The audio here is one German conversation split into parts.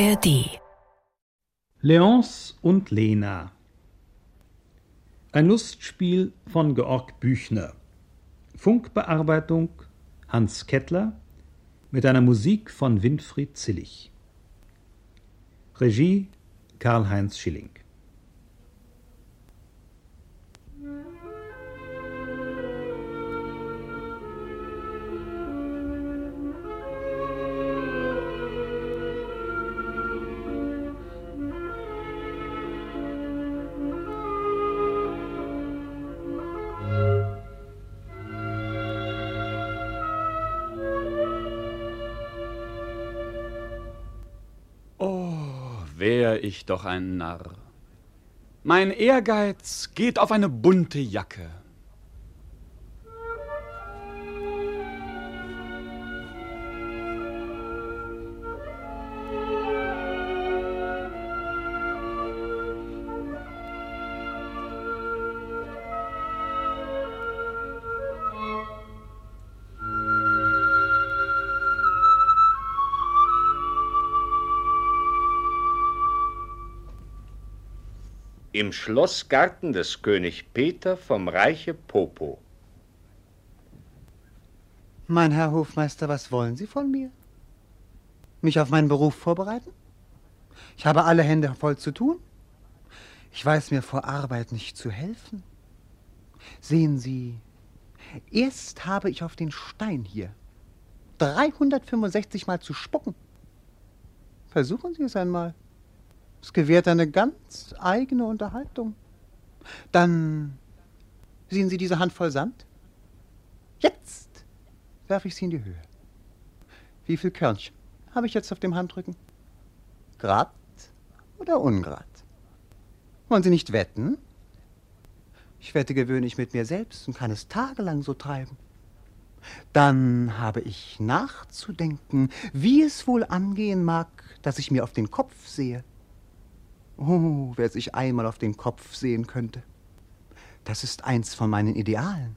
ARD Leonce und Lena. Ein Lustspiel von Georg Büchner. Funkbearbeitung Hans Kettler mit einer Musik von Winfried Zillig. Regie Karl-Heinz Schilling ich doch ein Narr. Mein Ehrgeiz geht auf eine bunte Jacke. Im Schlossgarten des König Peter vom Reiche Popo. Mein Herr Hofmeister, was wollen Sie von mir? Mich auf meinen Beruf vorbereiten? Ich habe alle Hände voll zu tun. Ich weiß mir vor Arbeit nicht zu helfen. Sehen Sie, erst habe ich auf den Stein hier 365 Mal zu spucken. Versuchen Sie es einmal. Es gewährt eine ganz eigene Unterhaltung. Dann sehen Sie diese Handvoll Sand? Jetzt werfe ich sie in die Höhe. Wie viel Körnchen habe ich jetzt auf dem Handrücken? Grad oder ungrad? Wollen Sie nicht wetten? Ich wette gewöhnlich mit mir selbst und kann es tagelang so treiben. Dann habe ich nachzudenken, wie es wohl angehen mag, dass ich mir auf den Kopf sehe. Oh, wer sich einmal auf den Kopf sehen könnte. Das ist eins von meinen Idealen.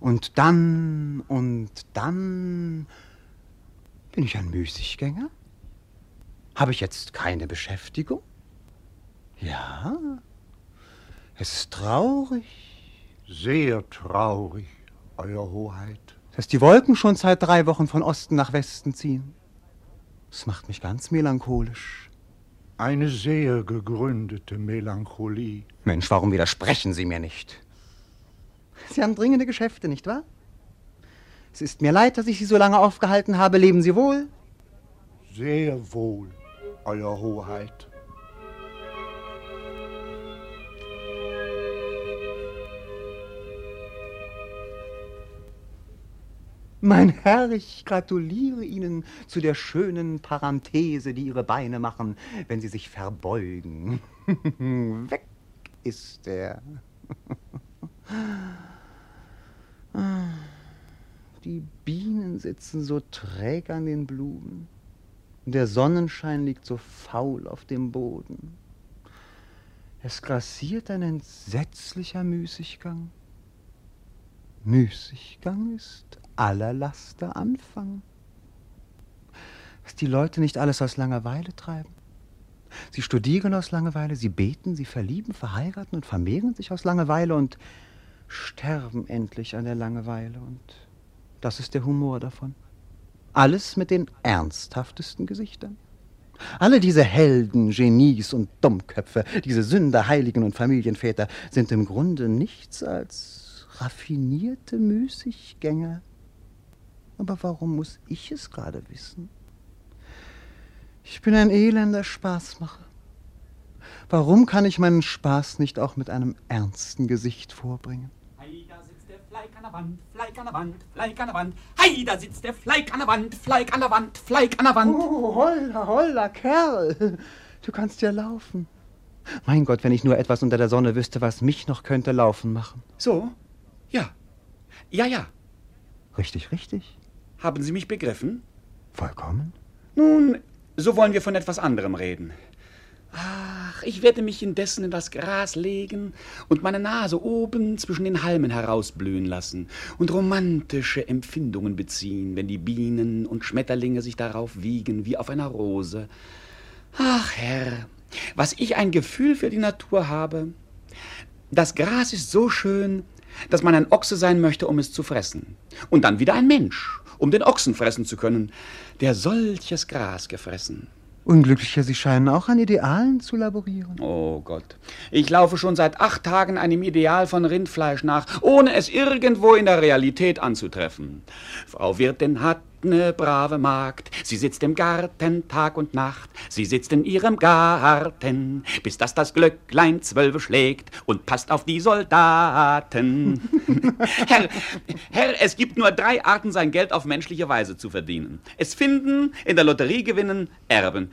Und dann, und dann bin ich ein Müßiggänger? Habe ich jetzt keine Beschäftigung? Ja, es ist traurig. Sehr traurig, Euer Hoheit. Dass die Wolken schon seit drei Wochen von Osten nach Westen ziehen. Das macht mich ganz melancholisch. Eine sehr gegründete Melancholie. Mensch, warum widersprechen Sie mir nicht? Sie haben dringende Geschäfte, nicht wahr? Es ist mir leid, dass ich Sie so lange aufgehalten habe. Leben Sie wohl? Sehr wohl, Euer Hoheit. Mein Herr, ich gratuliere Ihnen zu der schönen Parenthese, die Ihre Beine machen, wenn sie sich verbeugen. Weg ist er. Die Bienen sitzen so träge an den Blumen. Der Sonnenschein liegt so faul auf dem Boden. Es grassiert ein entsetzlicher Müßiggang. Müßiggang ist aller Laster Anfang. Dass die Leute nicht alles aus Langeweile treiben. Sie studieren aus Langeweile, sie beten, sie verlieben, verheiraten und vermehren sich aus Langeweile und sterben endlich an der Langeweile. Und das ist der Humor davon. Alles mit den ernsthaftesten Gesichtern. Alle diese Helden, Genies und Dummköpfe, diese Sünder, Heiligen und Familienväter sind im Grunde nichts als raffinierte Müßiggänger, aber warum muss ich es gerade wissen? Ich bin ein elender Spaßmacher. Warum kann ich meinen Spaß nicht auch mit einem ernsten Gesicht vorbringen? Hei, da sitzt der Fleik an der Wand, Fleik an der Wand, Fleik an der Wand. Hei, da sitzt der Fleik an der Wand, Fleik an der Wand, Fleik an der Wand. Oh, holla, holla, Kerl. Du kannst ja laufen. Mein Gott, wenn ich nur etwas unter der Sonne wüsste, was mich noch könnte laufen machen. So? Ja. Ja, ja. Richtig, richtig. Haben Sie mich begriffen? Vollkommen. Nun, so wollen wir von etwas anderem reden. Ach, ich werde mich indessen in das Gras legen und meine Nase oben zwischen den Halmen herausblühen lassen und romantische Empfindungen beziehen, wenn die Bienen und Schmetterlinge sich darauf wiegen wie auf einer Rose. Ach, Herr, was ich ein Gefühl für die Natur habe. Das Gras ist so schön, dass man ein Ochse sein möchte, um es zu fressen. Und dann wieder ein Mensch, um den Ochsen fressen zu können, der solches Gras gefressen. Unglücklicher, Sie scheinen auch an Idealen zu laborieren. Oh Gott. Ich laufe schon seit acht Tagen einem Ideal von Rindfleisch nach, ohne es irgendwo in der Realität anzutreffen. Frau Wirtin hat ne brave Magd, sie sitzt im Garten Tag und Nacht, sie sitzt in ihrem Garten, bis dass das Glöcklein zwölfe schlägt und passt auf die Soldaten. Herr, Herr, es gibt nur drei Arten, sein Geld auf menschliche Weise zu verdienen. Es finden, in der Lotterie gewinnen, erben.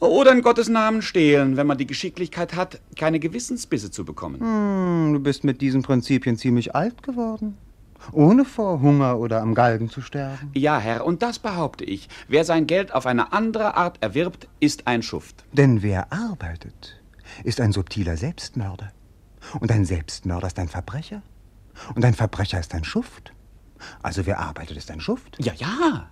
Oder in Gottes Namen stehlen, wenn man die Geschicklichkeit hat, keine Gewissensbisse zu bekommen. Hm, du bist mit diesen Prinzipien ziemlich alt geworden. Ohne vor Hunger oder am Galgen zu sterben. Ja, Herr, und das behaupte ich. Wer sein Geld auf eine andere Art erwirbt, ist ein Schuft. Denn wer arbeitet, ist ein subtiler Selbstmörder. Und ein Selbstmörder ist ein Verbrecher. Und ein Verbrecher ist ein Schuft. Also wer arbeitet, ist ein Schuft. Ja, ja.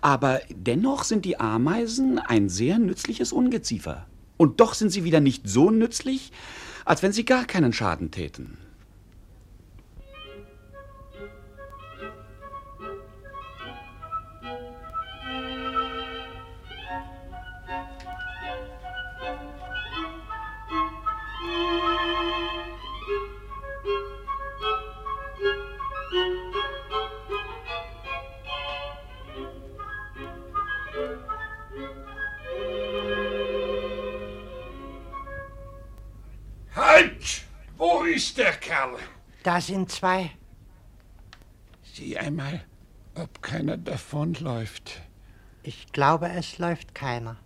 Aber dennoch sind die Ameisen ein sehr nützliches Ungeziefer. Und doch sind sie wieder nicht so nützlich, als wenn sie gar keinen Schaden täten. Wo ist der Kerl? Da sind zwei. Sieh einmal, ob keiner davonläuft. Ich glaube, es läuft keiner.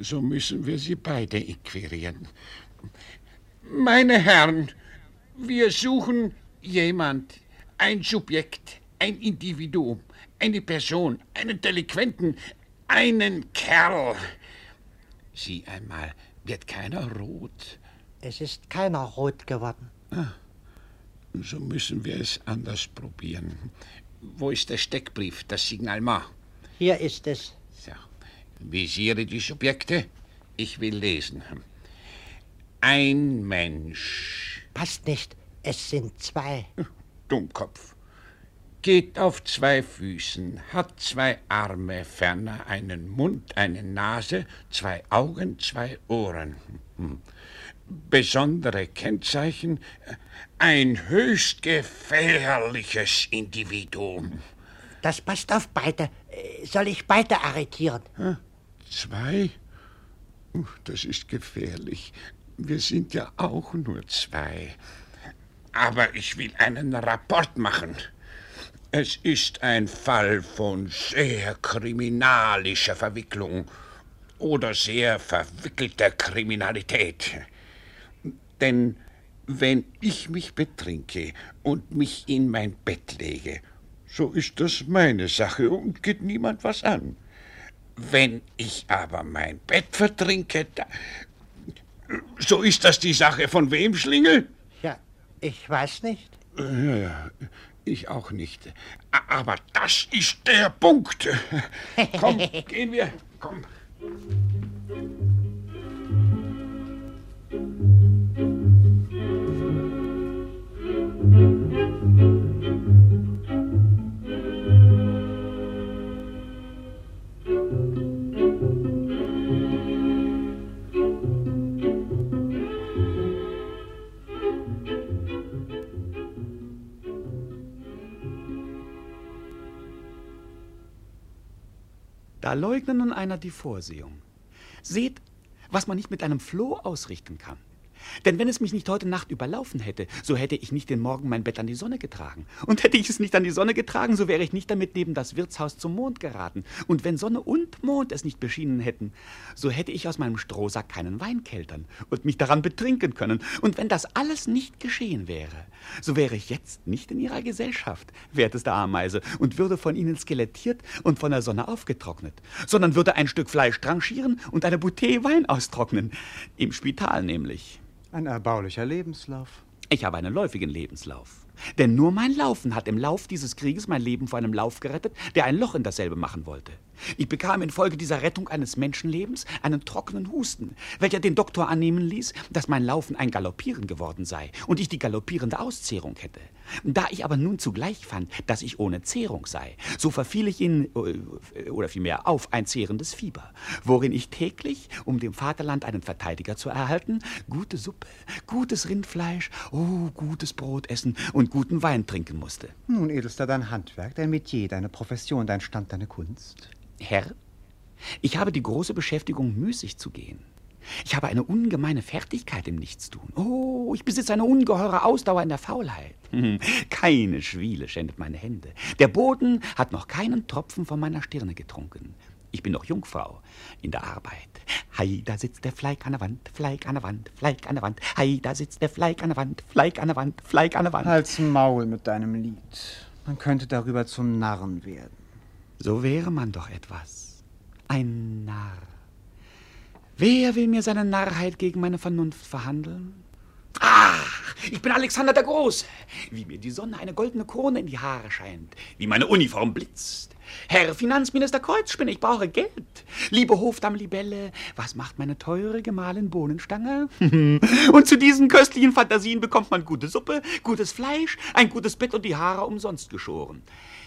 So müssen wir sie beide inquirieren. Meine Herren, wir suchen jemand, ein Subjekt, ein Individuum, eine Person, einen Delinquenten, einen Kerl. Sieh einmal, wird keiner rot. Es ist keiner rot geworden. So müssen wir es anders probieren. Wo ist der Steckbrief, das Signalement? Hier ist es. So, visiere die Subjekte. Ich will lesen. Ein Mensch, Passt nicht. Es sind zwei. Dummkopf, geht auf zwei Füßen, hat zwei Arme, ferner einen Mund, eine Nase, zwei Augen, zwei Ohren. Hm. Besondere Kennzeichen, ein höchst gefährliches Individuum. Das passt auf beide. Soll ich beide arretieren? Zwei? Das ist gefährlich. Wir sind ja auch nur zwei. Aber ich will einen Rapport machen. Es ist ein Fall von sehr kriminalischer Verwicklung oder sehr verwickelter Kriminalität. Denn wenn ich mich betrinke und mich in mein Bett lege, so ist das meine Sache und geht niemand was an. Wenn ich aber mein Bett vertrinke, da, so ist das die Sache von wem, Schlingel? Ja, ich weiß nicht. Ja, ja, ich auch nicht. Aber das ist der Punkt. Komm, gehen wir. Komm. Da leugnet nun einer die Vorsehung. Seht, was man nicht mit einem Floh ausrichten kann. Denn wenn es mich nicht heute Nacht überlaufen hätte, so hätte ich nicht den Morgen mein Bett an die Sonne getragen. Und hätte ich es nicht an die Sonne getragen, so wäre ich nicht damit neben das Wirtshaus zum Mond geraten. Und wenn Sonne und Mond es nicht beschienen hätten, so hätte ich aus meinem Strohsack keinen Wein keltern und mich daran betrinken können. Und wenn das alles nicht geschehen wäre, so wäre ich jetzt nicht in ihrer Gesellschaft, werteste Ameise, und würde von ihnen skelettiert und von der Sonne aufgetrocknet, sondern würde ein Stück Fleisch tranchieren und eine Bouteille Wein austrocknen. Im Spital nämlich. Ein erbaulicher Lebenslauf. Ich habe einen läufigen Lebenslauf. Denn nur mein Laufen hat im Lauf dieses Krieges mein Leben vor einem Lauf gerettet, der ein Loch in dasselbe machen wollte. Ich bekam infolge dieser Rettung eines Menschenlebens einen trockenen Husten, welcher den Doktor annehmen ließ, dass mein Laufen ein Galoppieren geworden sei und ich die galoppierende Auszehrung hätte. Da ich aber nun zugleich fand, dass ich ohne Zehrung sei, so verfiel ich in, äh, oder vielmehr auf ein zehrendes Fieber, worin ich täglich, um dem Vaterland einen Verteidiger zu erhalten, gute Suppe, gutes Rindfleisch, oh, gutes Brot essen und guten Wein trinken musste. Nun, Edelster, dein Handwerk, dein Metier, deine Profession, dein Stand, deine Kunst. Herr, ich habe die große Beschäftigung, müßig zu gehen. Ich habe eine ungemeine Fertigkeit im Nichtstun. Oh, ich besitze eine ungeheure Ausdauer in der Faulheit. Keine Schwiele schändet meine Hände. Der Boden hat noch keinen Tropfen von meiner Stirne getrunken. Ich bin noch Jungfrau in der Arbeit. Hei, da sitzt der Fleig an der Wand, Fleig an der Wand, Fleig an der Wand. Hei, da sitzt der Fleig an der Wand, Fleig an der Wand, Fleig an der Wand. Halt's Maul mit deinem Lied. Man könnte darüber zum Narren werden. So wäre man doch etwas. Ein Narr. Wer will mir seine Narrheit gegen meine Vernunft verhandeln? Ach, ich bin Alexander der Große. Wie mir die Sonne eine goldene Krone in die Haare scheint, wie meine Uniform blitzt. Herr Finanzminister Kreuzspinne, ich brauche Geld. Liebe Hofdame Libelle, was macht meine teure Gemahlin Bohnenstange? und zu diesen köstlichen Fantasien bekommt man gute Suppe, gutes Fleisch, ein gutes Bett und die Haare umsonst geschoren.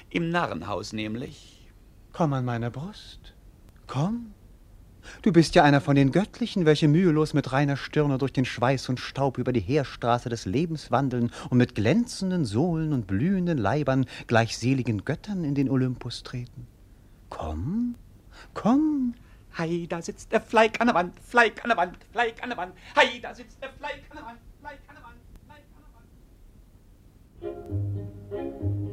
Im Narrenhaus nämlich. Komm an meine Brust. Komm. Du bist ja einer von den Göttlichen, welche mühelos mit reiner Stirne durch den Schweiß und Staub über die Heerstraße des Lebens wandeln und mit glänzenden Sohlen und blühenden Leibern gleich seligen Göttern in den Olympus treten. Komm, komm. Hei, da sitzt der Fleig an der Wand, Fleig an der Wand, Fleig an der Wand. Hei, da sitzt der Fleig an der Wand, Fleig an der Wand, Fleig an der Wand.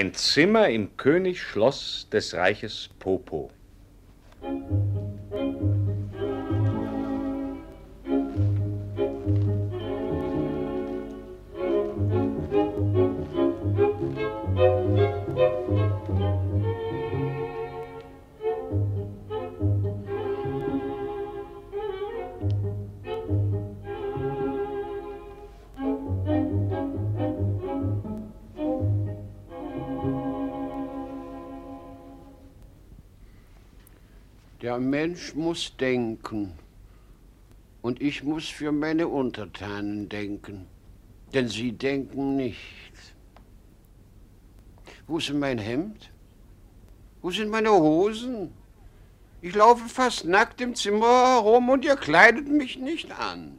Ein Zimmer im Königsschloss des Reiches Popo. Mensch muss denken. Und ich muss für meine Untertanen denken. Denn sie denken nicht. Wo ist mein Hemd? Wo sind meine Hosen? Ich laufe fast nackt im Zimmer herum und ihr kleidet mich nicht an.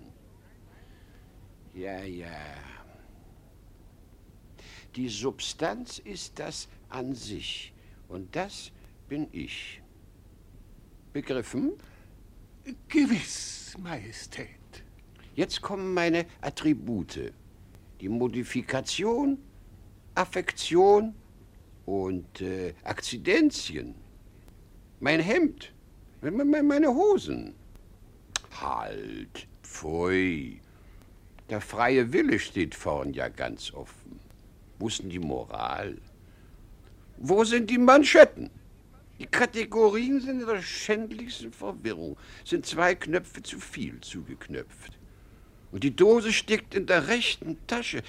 Ja, ja. Die Substanz ist das an sich und das bin ich. Begriffen? Gewiss, Majestät. Jetzt kommen meine Attribute. Die Modifikation, Affektion und äh, Akzidenzien. Mein Hemd, meine Hosen. Halt, pfui. Der freie Wille steht vorn ja ganz offen. Wo ist denn die Moral? Wo sind die Manschetten? Die Kategorien sind in der schändlichsten Verwirrung, sind zwei Knöpfe zu viel zugeknöpft. Und die Dose steckt in der rechten Tasche.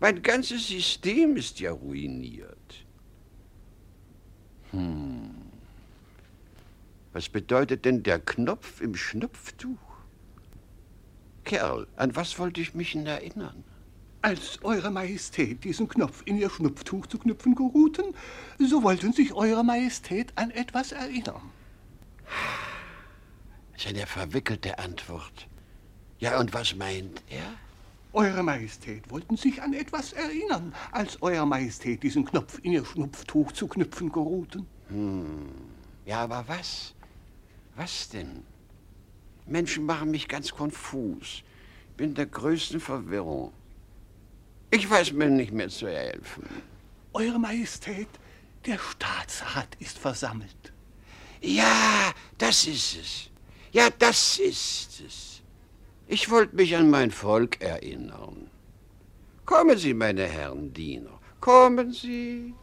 Mein ganzes System ist ja ruiniert. Hm. Was bedeutet denn der Knopf im Schnupftuch? Kerl, an was wollte ich mich denn erinnern? Als Eure Majestät diesen Knopf in Ihr Schnupftuch zu knüpfen geruhten, so wollten sich Eure Majestät an etwas erinnern. Das ist eine verwickelte Antwort. Ja, und was meint er? Eure Majestät wollten sich an etwas erinnern, als Eure Majestät diesen Knopf in Ihr Schnupftuch zu knüpfen geruhten. Hm. Ja, aber was? Was denn? Menschen machen mich ganz konfus. Bin der größten Verwirrung. Ich weiß mir nicht mehr zu helfen. Eure Majestät, der Staatsrat ist versammelt. Ja, das ist es. Ja, das ist es. Ich wollte mich an mein Volk erinnern. Kommen Sie, meine Herren Diener, kommen Sie.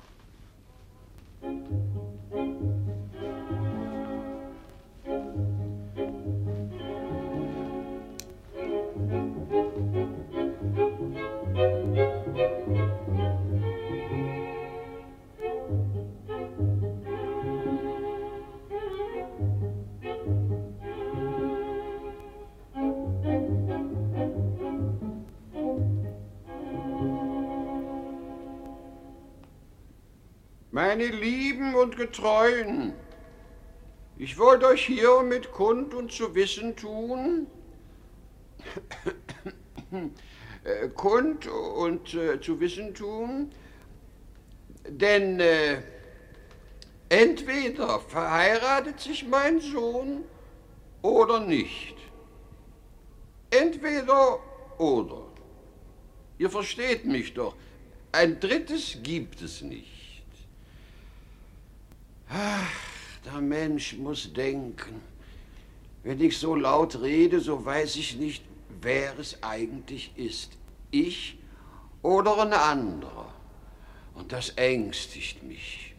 Meine Lieben und Getreuen, ich wollte euch hiermit kund und zu wissen tun, äh, kund und äh, zu wissen tun, denn äh, entweder verheiratet sich mein Sohn oder nicht. Entweder oder. Ihr versteht mich doch. Ein drittes gibt es nicht. Ach, der Mensch muss denken. Wenn ich so laut rede, so weiß ich nicht, wer es eigentlich ist. Ich oder ein anderer. Und das ängstigt mich.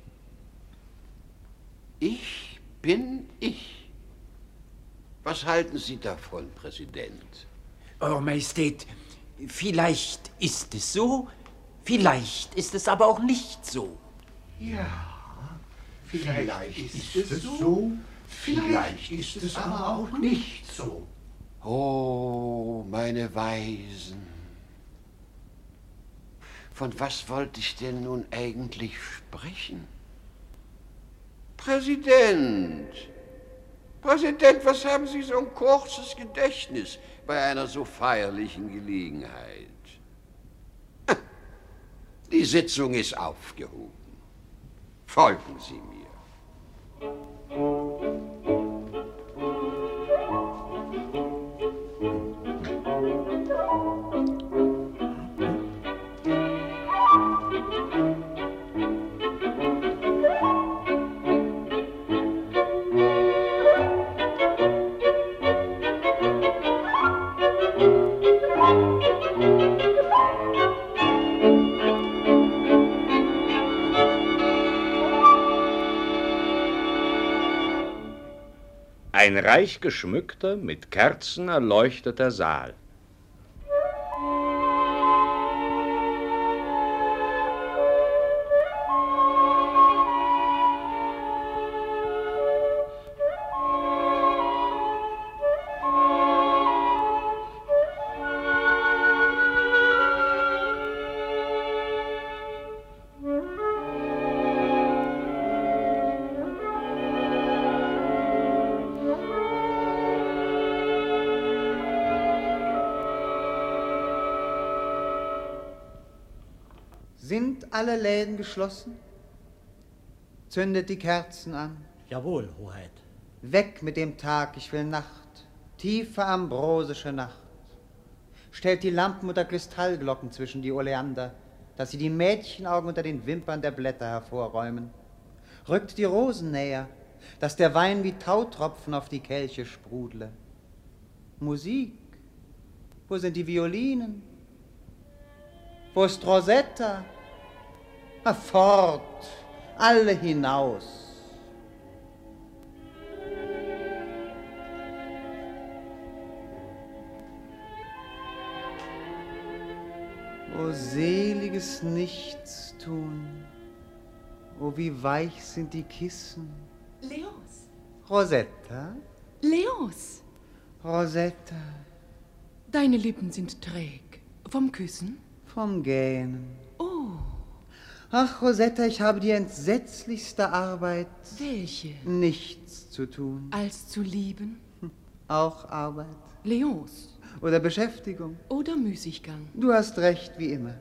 Ich bin ich. Was halten Sie davon, Präsident? Eure Majestät, vielleicht ist es so, vielleicht ist es aber auch nicht so. Ja. Vielleicht ist es so, vielleicht ist es aber auch nicht so. Oh, meine Weisen. Von was wollte ich denn nun eigentlich sprechen? Präsident! Präsident, was haben Sie so ein kurzes Gedächtnis bei einer so feierlichen Gelegenheit? Die Sitzung ist aufgehoben. Folgen Sie mir. Thank you. Ein reich geschmückter, mit Kerzen erleuchteter Saal. Alle Läden geschlossen? Zündet die Kerzen an. Jawohl, Hoheit. Weg mit dem Tag, ich will Nacht, tiefe ambrosische Nacht. Stellt die Lampen unter Kristallglocken zwischen die Oleander, dass sie die Mädchenaugen unter den Wimpern der Blätter hervorräumen. Rückt die Rosen näher, dass der Wein wie Tautropfen auf die Kelche sprudle. Musik, wo sind die Violinen? Wo ist Rosetta? Fort, alle hinaus. O seliges Nichtstun, o wie weich sind die Kissen. Leos, Rosetta, Leos, Rosetta, deine Lippen sind träg. Vom Küssen? vom Gähnen. Ach, Rosetta, ich habe die entsetzlichste Arbeit, welche? nichts zu tun. Als zu lieben? Auch Arbeit Leos oder Beschäftigung. oder Müßiggang? Du hast recht, wie immer.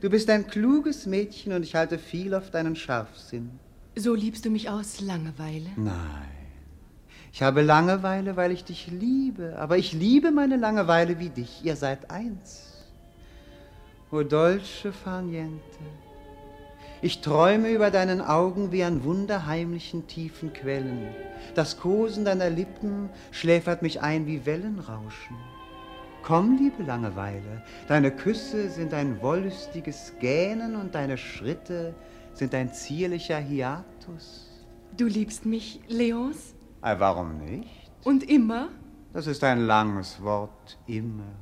Du bist ein kluges Mädchen und ich halte viel auf deinen Scharfsinn. So liebst du mich aus Langeweile? Nein. Ich habe Langeweile, weil ich dich liebe, aber ich liebe meine Langeweile wie dich. Ihr seid eins. O dolce far niente. Ich träume über deinen Augen wie an wunderheimlichen tiefen Quellen. Das Kosen deiner Lippen schläfert mich ein wie Wellenrauschen. Komm, liebe Langeweile, deine Küsse sind ein wollüstiges Gähnen und deine Schritte sind ein zierlicher Hiatus. Du liebst mich, Leons? Ah, warum nicht? Und immer? Das ist ein langes Wort, immer.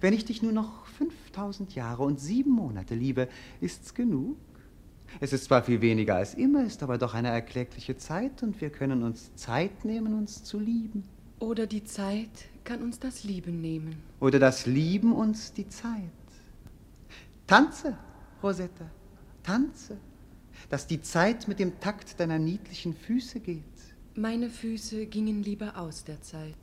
Wenn ich dich nur noch 5000 Jahre und sieben Monate liebe, ist's genug? Es ist zwar viel weniger als immer, ist aber doch eine erkleckliche Zeit und wir können uns Zeit nehmen, uns zu lieben. Oder die Zeit kann uns das Lieben nehmen. Oder das Lieben uns die Zeit. Tanze, Rosetta, tanze, dass die Zeit mit dem Takt deiner niedlichen Füße geht. Meine Füße gingen lieber aus der Zeit.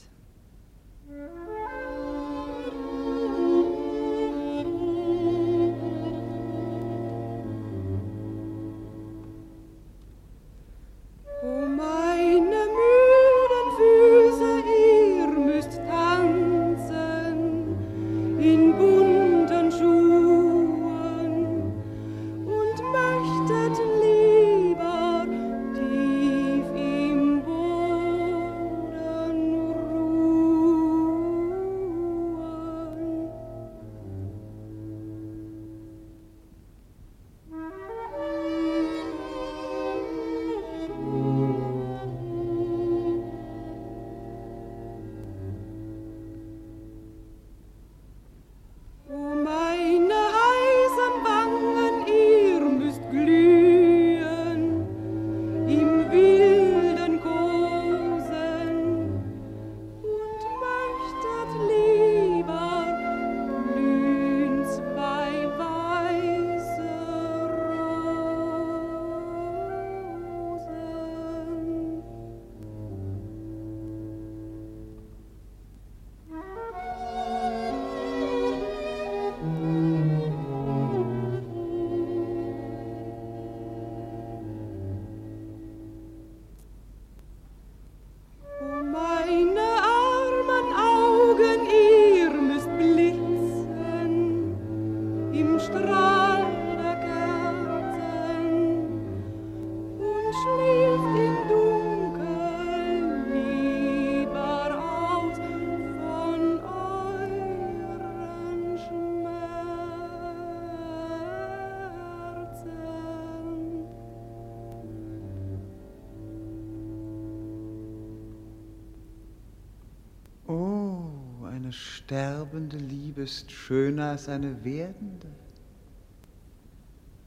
Sterbende Liebe ist schöner als eine werdende.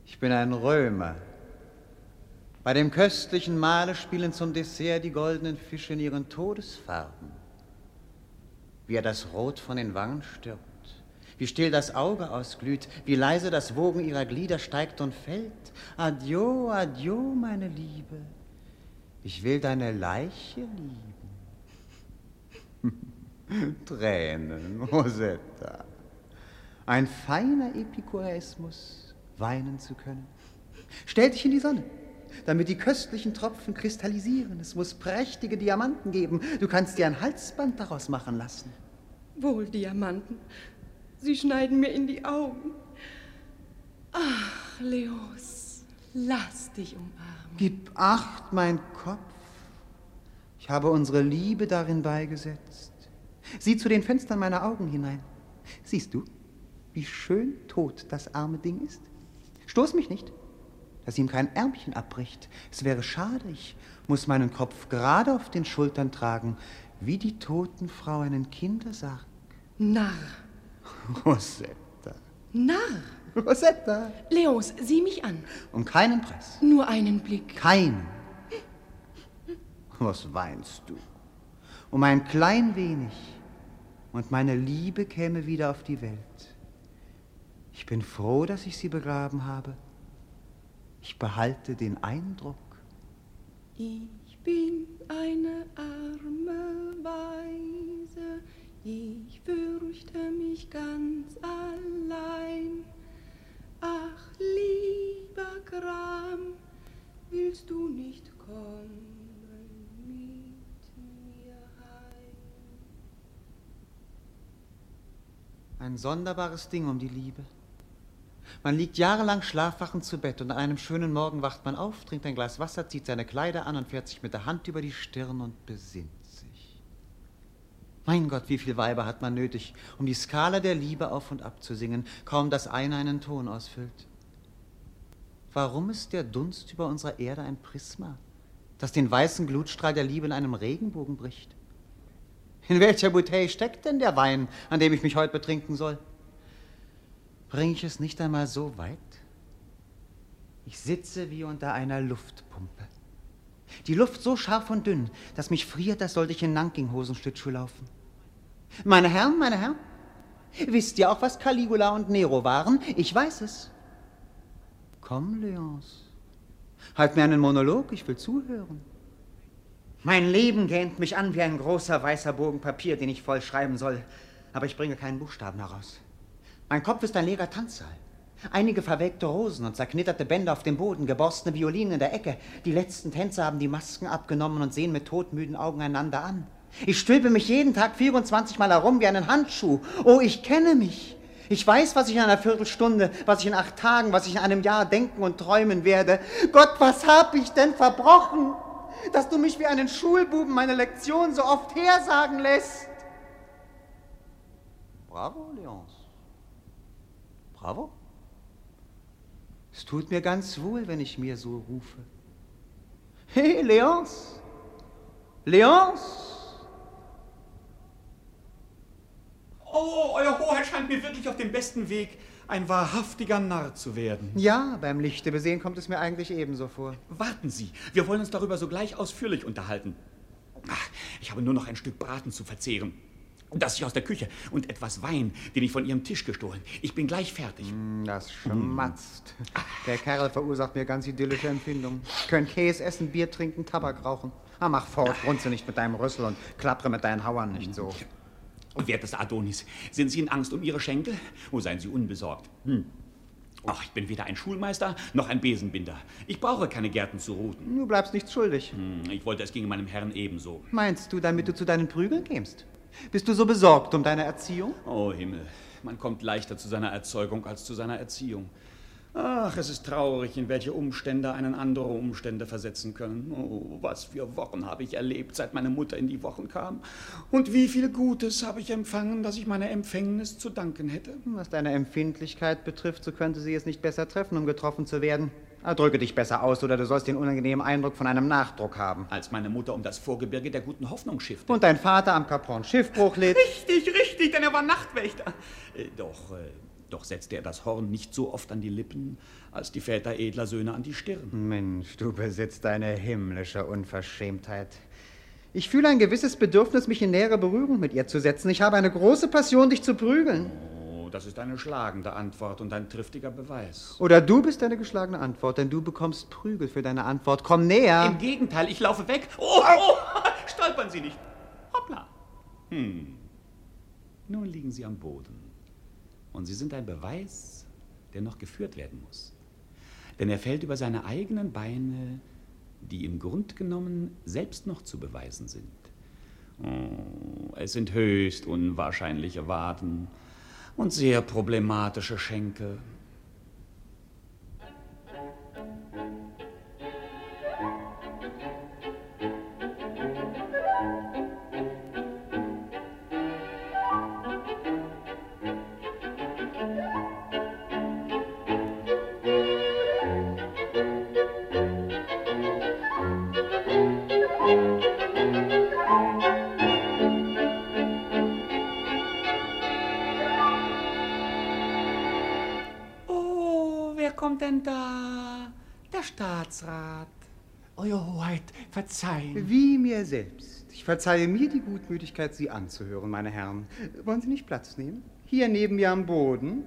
Ich bin ein Römer. Bei dem köstlichen Mahle spielen zum Dessert die goldenen Fische in ihren Todesfarben. Wie er das Rot von den Wangen stirbt, wie still das Auge ausglüht, wie leise das Wogen ihrer Glieder steigt und fällt. Adieu, adieu, meine Liebe. Ich will deine Leiche lieben. Tränen, Rosetta. Ein feiner Epikureismus, weinen zu können. Stell dich in die Sonne, damit die köstlichen Tropfen kristallisieren. Es muss prächtige Diamanten geben. Du kannst dir ein Halsband daraus machen lassen. Wohl, Diamanten. Sie schneiden mir in die Augen. Ach, Leos, lass dich umarmen. Gib acht, mein Kopf. Ich habe unsere Liebe darin beigesetzt. Sieh zu den Fenstern meiner Augen hinein. Siehst du, wie schön tot das arme Ding ist? Stoß mich nicht, dass ihm kein Ärmchen abbricht. Es wäre schade, ich muss meinen Kopf gerade auf den Schultern tragen, wie die Totenfrau einen Kindersarg. Narr, Rosetta, Narr. Rosetta, Leos, sieh mich an. um keinen Preis. Nur einen Blick. Keinen. Was weinst du? Um ein klein wenig und meine Liebe käme wieder auf die Welt. Ich bin froh, dass ich sie begraben habe. Ich behalte den Eindruck. Ich bin eine arme Weise, ich fürchte mich ganz allein. Ach, lieber Gram, willst du nicht kommen Ein sonderbares Ding um die Liebe. Man liegt jahrelang schlafwachend zu Bett und an einem schönen Morgen wacht man auf, trinkt ein Glas Wasser, zieht seine Kleider an und fährt sich mit der Hand über die Stirn und besinnt sich. Mein Gott, wie viele Weiber hat man nötig, um die Skala der Liebe auf und ab zu singen, kaum dass eine einen Ton ausfüllt. Warum ist der Dunst über unserer Erde ein Prisma, das den weißen Glutstrahl der Liebe in einem Regenbogen bricht? In welcher Bouteille steckt denn der Wein, an dem ich mich heute betrinken soll? Bringe ich es nicht einmal so weit? Ich sitze wie unter einer Luftpumpe. Die Luft so scharf und dünn, dass mich friert, als sollte ich in Nanking-Hosenschlittschuh laufen. Meine Herren, meine Herren, wisst ihr auch, was Caligula und Nero waren? Ich weiß es. Komm, Leonce, halt mir einen Monolog, ich will zuhören. Mein Leben gähnt mich an wie ein großer weißer Bogen Papier, den ich voll schreiben soll, aber ich bringe keinen Buchstaben heraus. Mein Kopf ist ein leerer Tanzsaal. Einige verwelkte Rosen und zerknitterte Bänder auf dem Boden, geborstene Violinen in der Ecke. Die letzten Tänzer haben die Masken abgenommen und sehen mit todmüden Augen einander an. Ich stülpe mich jeden Tag 24 Mal herum wie einen Handschuh. Oh, ich kenne mich. Ich weiß, was ich in einer Viertelstunde, was ich in acht Tagen, was ich in einem Jahr denken und träumen werde. Gott, was hab ich denn verbrochen, dass du mich wie einen Schulbuben meine Lektion so oft hersagen lässt? Bravo, Leonce. Bravo. Es tut mir ganz wohl, wenn ich mir so rufe. Hey, Leonce! Leonce! Oh, Euer Hoheit scheint mir wirklich auf dem besten Weg, ein wahrhaftiger Narr zu werden. Ja, beim Lichte besehen kommt es mir eigentlich ebenso vor. Warten Sie, wir wollen uns darüber sogleich ausführlich unterhalten. Ach, ich habe nur noch ein Stück Braten zu verzehren. Das ich aus der Küche und etwas Wein, den ich von Ihrem Tisch gestohlen. Ich bin gleich fertig. Das schmatzt. Der Kerl verursacht mir ganz idyllische Empfindungen. Ich könnte Käse essen, Bier trinken, Tabak rauchen. Ah, mach fort, grunze nicht mit deinem Rüssel und klappere mit deinen Hauern nicht so. Wertester Adonis, sind Sie in Angst um Ihre Schenkel? Oh, seien Sie unbesorgt. Hm. Ach, ich bin weder ein Schulmeister noch ein Besenbinder. Ich brauche keine Gärten zu routen. Du bleibst nichts schuldig. Hm, ich wollte, es ginge meinem Herrn ebenso. Meinst du, damit du zu deinen Prügeln kämst? Bist du so besorgt um deine Erziehung? Oh Himmel, man kommt leichter zu seiner Erzeugung als zu seiner Erziehung. Ach, es ist traurig, in welche Umstände einen andere Umstände versetzen können. Oh, was für Wochen habe ich erlebt, seit meine Mutter in die Wochen kam. Und wie viel Gutes habe ich empfangen, dass ich meine Empfängnis zu danken hätte. Was deine Empfindlichkeit betrifft, so könnte sie es nicht besser treffen, um getroffen zu werden. Drücke dich besser aus, oder du sollst den unangenehmen Eindruck von einem Nachdruck haben. Als meine Mutter um das Vorgebirge der guten Hoffnung schiffte. Und dein Vater am Capron Schiffbruch litt. Richtig, richtig, denn er war Nachtwächter. Äh, doch, äh, doch setzte er das Horn nicht so oft an die Lippen, als die Väter edler Söhne an die Stirn. Mensch, du besitzt eine himmlische Unverschämtheit. Ich fühle ein gewisses Bedürfnis, mich in nähere Berührung mit ihr zu setzen. Ich habe eine große Passion, dich zu prügeln. Oh, das ist eine schlagende Antwort und ein triftiger Beweis. Oder du bist eine geschlagene Antwort, denn du bekommst Prügel für deine Antwort. Komm näher. Im Gegenteil, ich laufe weg. Oh, oh, stolpern Sie nicht. Hoppla. Hm. Nun liegen Sie am Boden. Und Sie sind ein Beweis, der noch geführt werden muss. Denn er fällt über seine eigenen Beine, die im Grund genommen selbst noch zu beweisen sind. Oh, es sind höchst unwahrscheinliche Waden und sehr problematische Schenkel. Staatsrat. Euer Hoheit, verzeihen. Wie mir selbst. Ich verzeihe mir die Gutmütigkeit, Sie anzuhören, meine Herren. Wollen Sie nicht Platz nehmen? Hier neben mir am Boden.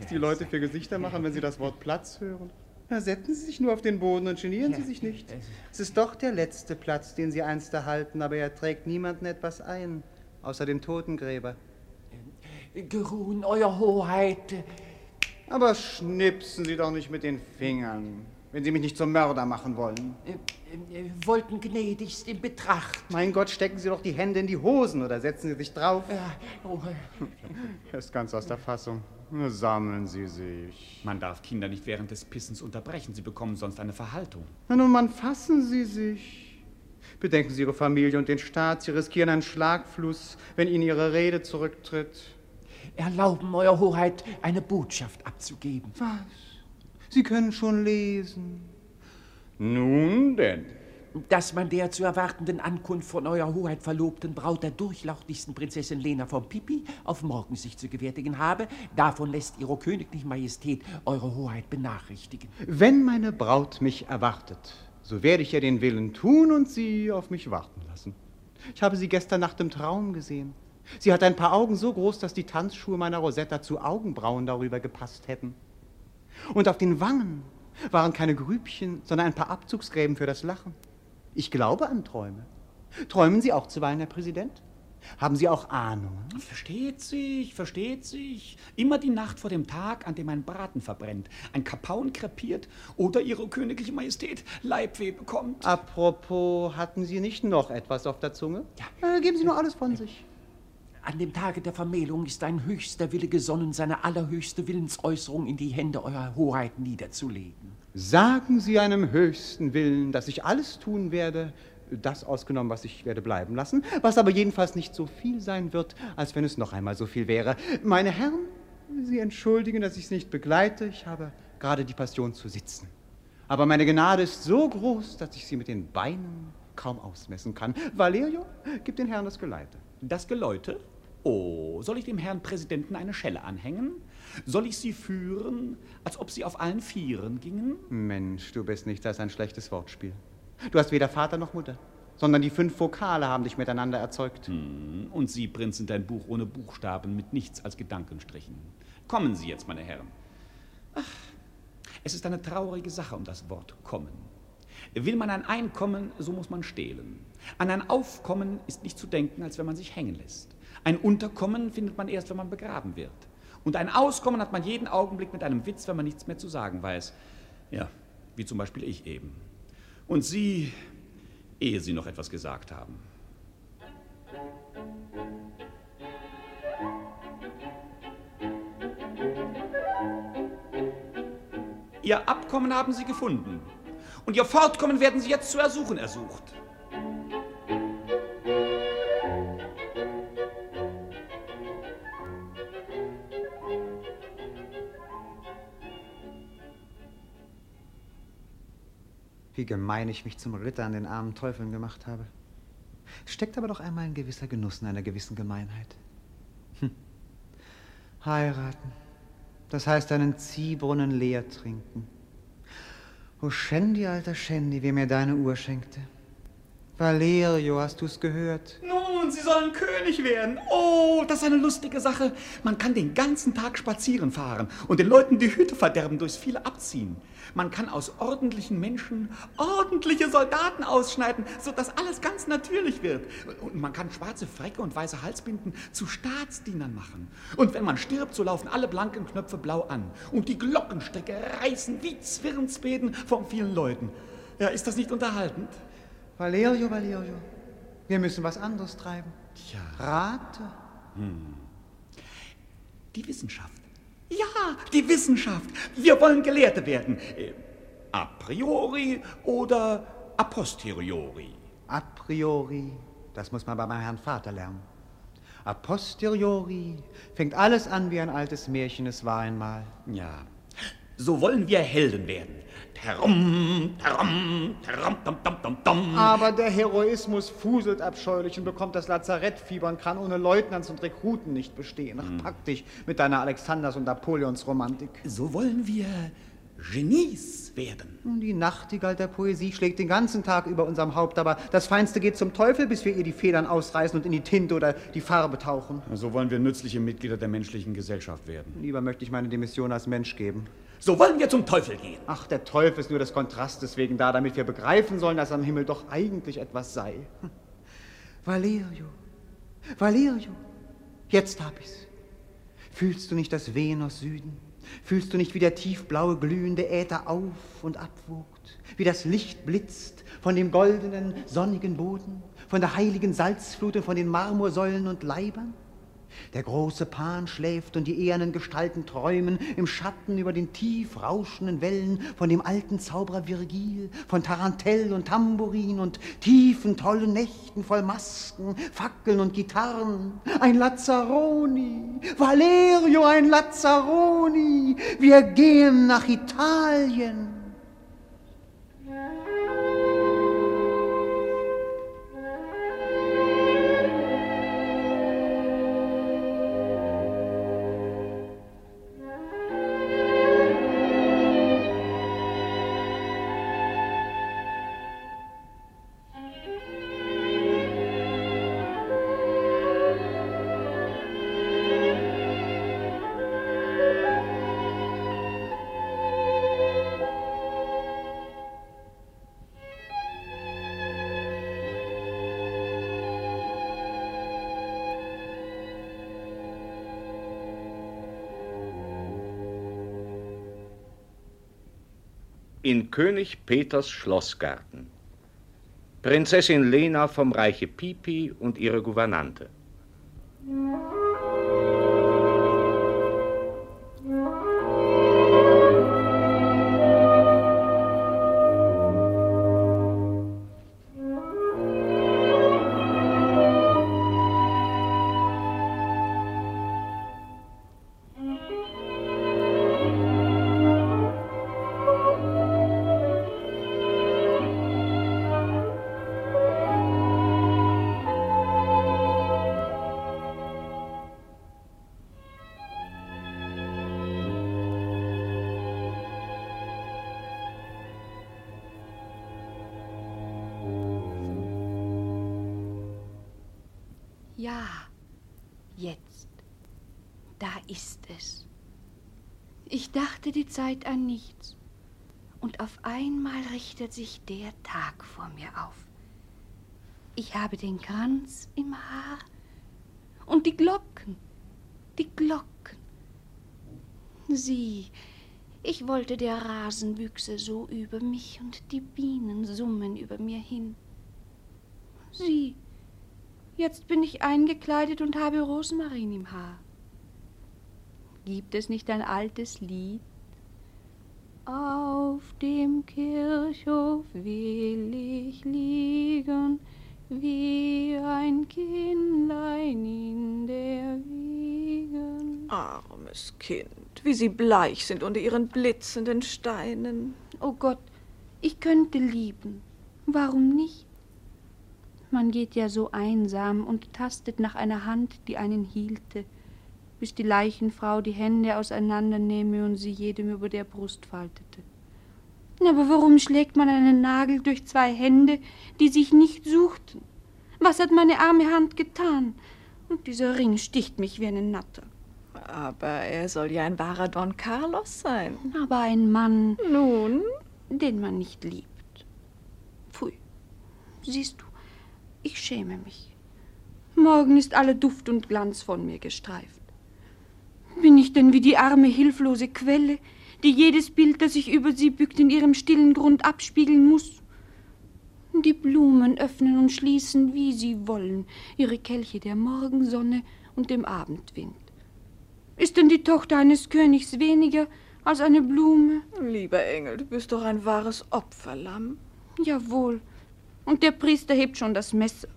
Was die Leute für Gesichter machen, wenn sie das Wort Platz hören. Na, setzen Sie sich nur auf den Boden und genieren Sie sich nicht. Es ist doch der letzte Platz, den Sie einst erhalten, aber er trägt niemanden etwas ein, außer dem Totengräber. Geruhen, Euer Hoheit. Aber schnipsen Sie doch nicht mit den Fingern. Wenn Sie mich nicht zum Mörder machen wollen. Äh, äh, wollten gnädigst in Betracht. Mein Gott, stecken Sie doch die Hände in die Hosen oder setzen Sie sich drauf. Ja, oh, Er ist ganz aus der Fassung. Sammeln Sie sich. Man darf Kinder nicht während des Pissens unterbrechen, sie bekommen sonst eine Verhaltung. Na nun, Mann, fassen Sie sich. Bedenken Sie Ihre Familie und den Staat. Sie riskieren einen Schlagfluss, wenn Ihnen Ihre Rede zurücktritt. erlauben, Euer Hoheit, eine Botschaft abzugeben. Was? Sie können schon lesen. Nun denn. Dass man der zu erwartenden Ankunft von Euer Hoheit verlobten Braut der durchlauchtigsten Prinzessin Lena von Pipi auf morgen sich zu gewärtigen habe, davon lässt Ihre königliche Majestät Eure Hoheit benachrichtigen. Wenn meine Braut mich erwartet, so werde ich ihr den Willen tun und sie auf mich warten lassen. Ich habe sie gestern Nacht im Traum gesehen. Sie hat ein paar Augen so groß, dass die Tanzschuhe meiner Rosetta zu Augenbrauen darüber gepasst hätten. Und auf den Wangen waren keine Grübchen, sondern ein paar Abzugsgräben für das Lachen. Ich glaube an Träume. Träumen Sie auch zuweilen, Herr Präsident? Haben Sie auch Ahnungen? Versteht sich, versteht sich. Immer die Nacht vor dem Tag, an dem ein Braten verbrennt, ein Kapaun krepiert oder Ihre königliche Majestät Leibweh bekommt. Apropos, hatten Sie nicht noch etwas auf der Zunge? Ja. Äh, geben Sie nur alles von sich. An dem Tage der Vermählung ist ein höchster Wille gesonnen, seine allerhöchste Willensäußerung in die Hände Eurer Hoheit niederzulegen. Sagen Sie einem höchsten Willen, dass ich alles tun werde, das ausgenommen, was ich werde bleiben lassen, was aber jedenfalls nicht so viel sein wird, als wenn es noch einmal so viel wäre. Meine Herren, Sie entschuldigen, dass ich Sie nicht begleite. Ich habe gerade die Passion zu sitzen. Aber meine Gnade ist so groß, dass ich sie mit den Beinen kaum ausmessen kann. Valerio, gib den Herrn das Geleite. Das Geläute? Oh, soll ich dem Herrn Präsidenten eine Schelle anhängen? Soll ich Sie führen, als ob Sie auf allen Vieren gingen? Mensch, du bist nichts als ein schlechtes Wortspiel. Du hast weder Vater noch Mutter, sondern die fünf Vokale haben dich miteinander erzeugt. Hm, und Sie, Prinz, sind ein Buch ohne Buchstaben, mit nichts als Gedankenstrichen. Kommen Sie jetzt, meine Herren. Ach, es ist eine traurige Sache um das Wort kommen. Will man ein Einkommen, so muss man stehlen. An ein Aufkommen ist nicht zu denken, als wenn man sich hängen lässt. Ein Unterkommen findet man erst, wenn man begraben wird. Und ein Auskommen hat man jeden Augenblick mit einem Witz, wenn man nichts mehr zu sagen weiß. Ja, wie zum Beispiel ich eben. Und Sie, ehe Sie noch etwas gesagt haben. Ihr Abkommen haben Sie gefunden. Und Ihr Fortkommen werden Sie jetzt zu ersuchen ersucht. Wie gemein ich mich zum Ritter an den armen Teufeln gemacht habe. Steckt aber doch einmal ein gewisser Genuss in einer gewissen Gemeinheit. Hm. Heiraten. Das heißt einen Ziehbrunnen leer trinken. O Shandy, alter Shandy, wer mir deine Uhr schenkte. Valerio, hast du's gehört? Nun, Sie sollen König werden. Oh, das ist eine lustige Sache. Man kann den ganzen Tag spazieren fahren und den Leuten die Hüte verderben, durchs viele abziehen. Man kann aus ordentlichen Menschen ordentliche Soldaten ausschneiden, sodass alles ganz natürlich wird. Und man kann schwarze Frecke und weiße Halsbinden zu Staatsdienern machen. Und wenn man stirbt, so laufen alle blanken Knöpfe blau an. Und die Glockenstrecke reißen wie Zwirnsbäden von vielen Leuten. Ja, ist das nicht unterhaltend? Valerio, Valerio, wir müssen was anderes treiben. Tja. Rate. Hm. Die Wissenschaft. Ja, die Wissenschaft. Wir wollen Gelehrte werden. Äh, a priori oder a posteriori? A priori, das muss man bei meinem Herrn Vater lernen. A posteriori fängt alles an wie ein altes Märchen, es war einmal. Ja, so wollen wir Helden werden. Aber der Heroismus fuselt abscheulich und bekommt das Lazarettfieber und kann ohne Leutnants und Rekruten nicht bestehen. Ach, pack dich mit deiner Alexanders und Napoleons Romantik. So wollen wir Genies werden. Die Nachtigall der Poesie schlägt den ganzen Tag über unserem Haupt, aber das Feinste geht zum Teufel, bis wir ihr die Federn ausreißen und in die Tinte oder die Farbe tauchen. So wollen wir nützliche Mitglieder der menschlichen Gesellschaft werden. Lieber möchte ich meine Demission als Mensch geben. So wollen wir zum Teufel gehen. Ach, der Teufel ist nur des Kontrastes wegen da, damit wir begreifen sollen, dass am Himmel doch eigentlich etwas sei. Hm. Valerio, Valerio, jetzt hab ich's. Fühlst du nicht das Wehen aus Süden? Fühlst du nicht, wie der tiefblaue, glühende Äther auf und abwogt, wie das Licht blitzt von dem goldenen, sonnigen Boden, von der heiligen Salzflut und von den Marmorsäulen und Leibern? Der große Pan schläft und die ehernen Gestalten träumen im Schatten über den tief rauschenden Wellen von dem alten Zauberer Virgil, von Tarantell und Tambourin und tiefen, tollen Nächten voll Masken, Fackeln und Gitarren. Ein Lazzaroni, Valerio, ein Lazzaroni, wir gehen nach Italien. In König Peters Schlossgarten. Prinzessin Lena vom Reiche Pipi und ihre Gouvernante. Habe den Kranz im Haar und die Glocken, die Glocken. Sieh, ich wollte der Rasen wüchse so über mich und die Bienen summen über mir hin. Sieh, Jetzt bin ich eingekleidet und habe Rosmarin im Haar. Gibt es nicht ein altes Lied? Auf dem Kirchhof will ich liegen, wie ein Kindlein in der Wiegen. Armes Kind, wie Sie bleich sind unter Ihren blitzenden Steinen. Oh Gott, ich könnte lieben. Warum nicht? Man geht ja so einsam und tastet nach einer Hand, die einen hielte, bis die Leichenfrau die Hände auseinandernehme und sie jedem über der Brust faltete. Aber warum schlägt man einen Nagel durch zwei Hände, die sich nicht suchten? Was hat meine arme Hand getan? Und dieser Ring sticht mich wie einen Natter. Aber er soll ja ein wahrer Don Carlos sein. Aber ein Mann. Nun? Den man nicht liebt. Pfui. Siehst du, ich schäme mich. Morgen ist alle Duft und Glanz von mir gestreift. Bin ich denn wie die arme, hilflose Quelle, die jedes Bild, das sich über sie bückt, in ihrem stillen Grund abspiegeln muss? Die Blumen öffnen und schließen, wie sie wollen, ihre Kelche der Morgensonne und dem Abendwind. Ist denn die Tochter eines Königs weniger als eine Blume? Lieber Engel, du bist doch ein wahres Opferlamm. Jawohl, und der Priester hebt schon das Messer.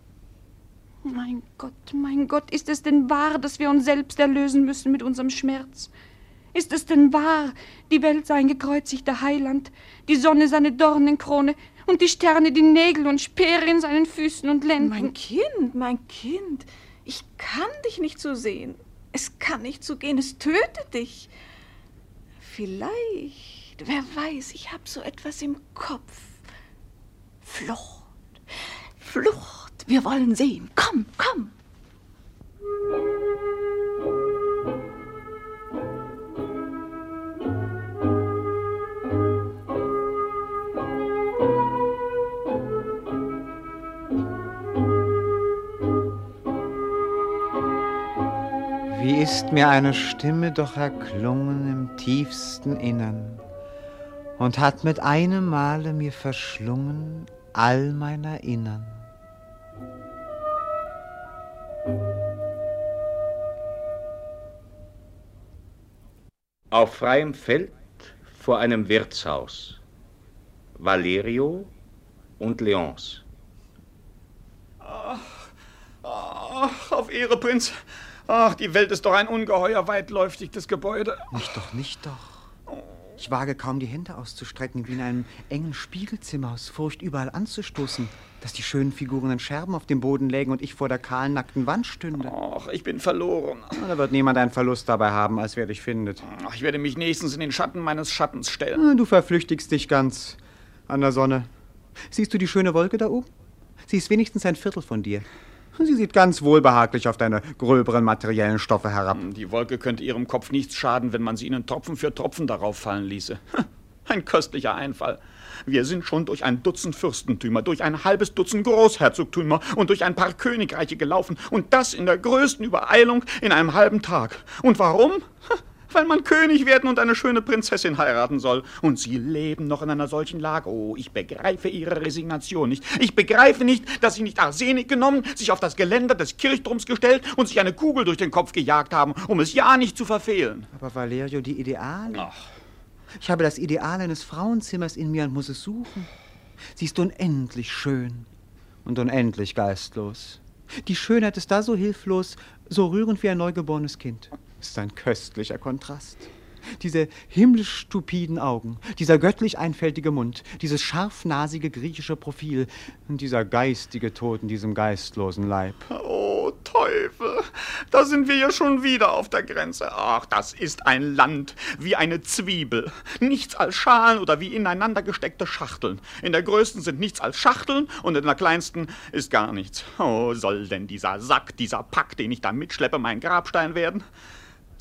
Mein Gott, mein Gott, ist es denn wahr, dass wir uns selbst erlösen müssen mit unserem Schmerz? Ist es denn wahr, die Welt sein gekreuzigter Heiland, die Sonne seine Dornenkrone und die Sterne die Nägel und Speere in seinen Füßen und Lenden? Mein Kind, mein Kind, ich kann dich nicht so sehen. Es kann nicht so gehen, es tötet dich. Vielleicht, wer weiß, ich habe so etwas im Kopf. Flucht. Flucht, wir wollen sehen. Komm, komm. Ist mir eine Stimme doch erklungen im tiefsten Innern und hat mit einem Male mir verschlungen all mein Erinnern. Auf freiem Feld vor einem Wirtshaus. Valerio und Leonce. Ach, ach, auf Ehre, Prinz. Ach, die Welt ist doch ein ungeheuer weitläufiges Gebäude. Nicht doch, nicht doch. Ich wage kaum die Hände auszustrecken, wie in einem engen Spiegelzimmer aus Furcht überall anzustoßen, dass die schönen Figuren in Scherben auf dem Boden lägen und ich vor der kahlen, nackten Wand stünde. Ach, ich bin verloren. Da wird niemand einen Verlust dabei haben, als wer dich findet. Ach, ich werde mich nächstens in den Schatten meines Schattens stellen. Du verflüchtigst dich ganz an der Sonne. Siehst du die schöne Wolke da oben? Sie ist wenigstens ein Viertel von dir. Sie sieht ganz wohlbehaglich auf deine gröberen materiellen Stoffe herab. Die Wolke könnte ihrem Kopf nichts schaden, wenn man sie ihnen Tropfen für Tropfen darauf fallen ließe. Ein köstlicher Einfall. Wir sind schon durch ein Dutzend Fürstentümer, durch ein halbes Dutzend Großherzogtümer und durch ein paar Königreiche gelaufen und das in der größten Übereilung in einem halben Tag. Und warum? Weil man König werden und eine schöne Prinzessin heiraten soll. Und Sie leben noch in einer solchen Lage. Oh, ich begreife Ihre Resignation nicht. Ich begreife nicht, dass Sie nicht Arsenik genommen, sich auf das Geländer des Kirchturms gestellt und sich eine Kugel durch den Kopf gejagt haben, um es ja nicht zu verfehlen. Aber Valerio, die Ideale. Ach. Ich habe das Ideal eines Frauenzimmers in mir und muss es suchen. Sie ist unendlich schön und unendlich geistlos. Die Schönheit ist da so hilflos, so rührend wie ein neugeborenes Kind. Ist ein köstlicher Kontrast. Diese himmlisch stupiden Augen, dieser göttlich einfältige Mund, dieses scharfnasige griechische Profil und dieser geistige Tod in diesem geistlosen Leib. Oh, Teufel, da sind wir ja schon wieder auf der Grenze. Ach, das ist ein Land wie eine Zwiebel. Nichts als Schalen oder wie ineinander gesteckte Schachteln. In der größten sind nichts als Schachteln und in der kleinsten ist gar nichts. Oh, soll denn dieser Sack, dieser Pack, den ich da mitschleppe, mein Grabstein werden?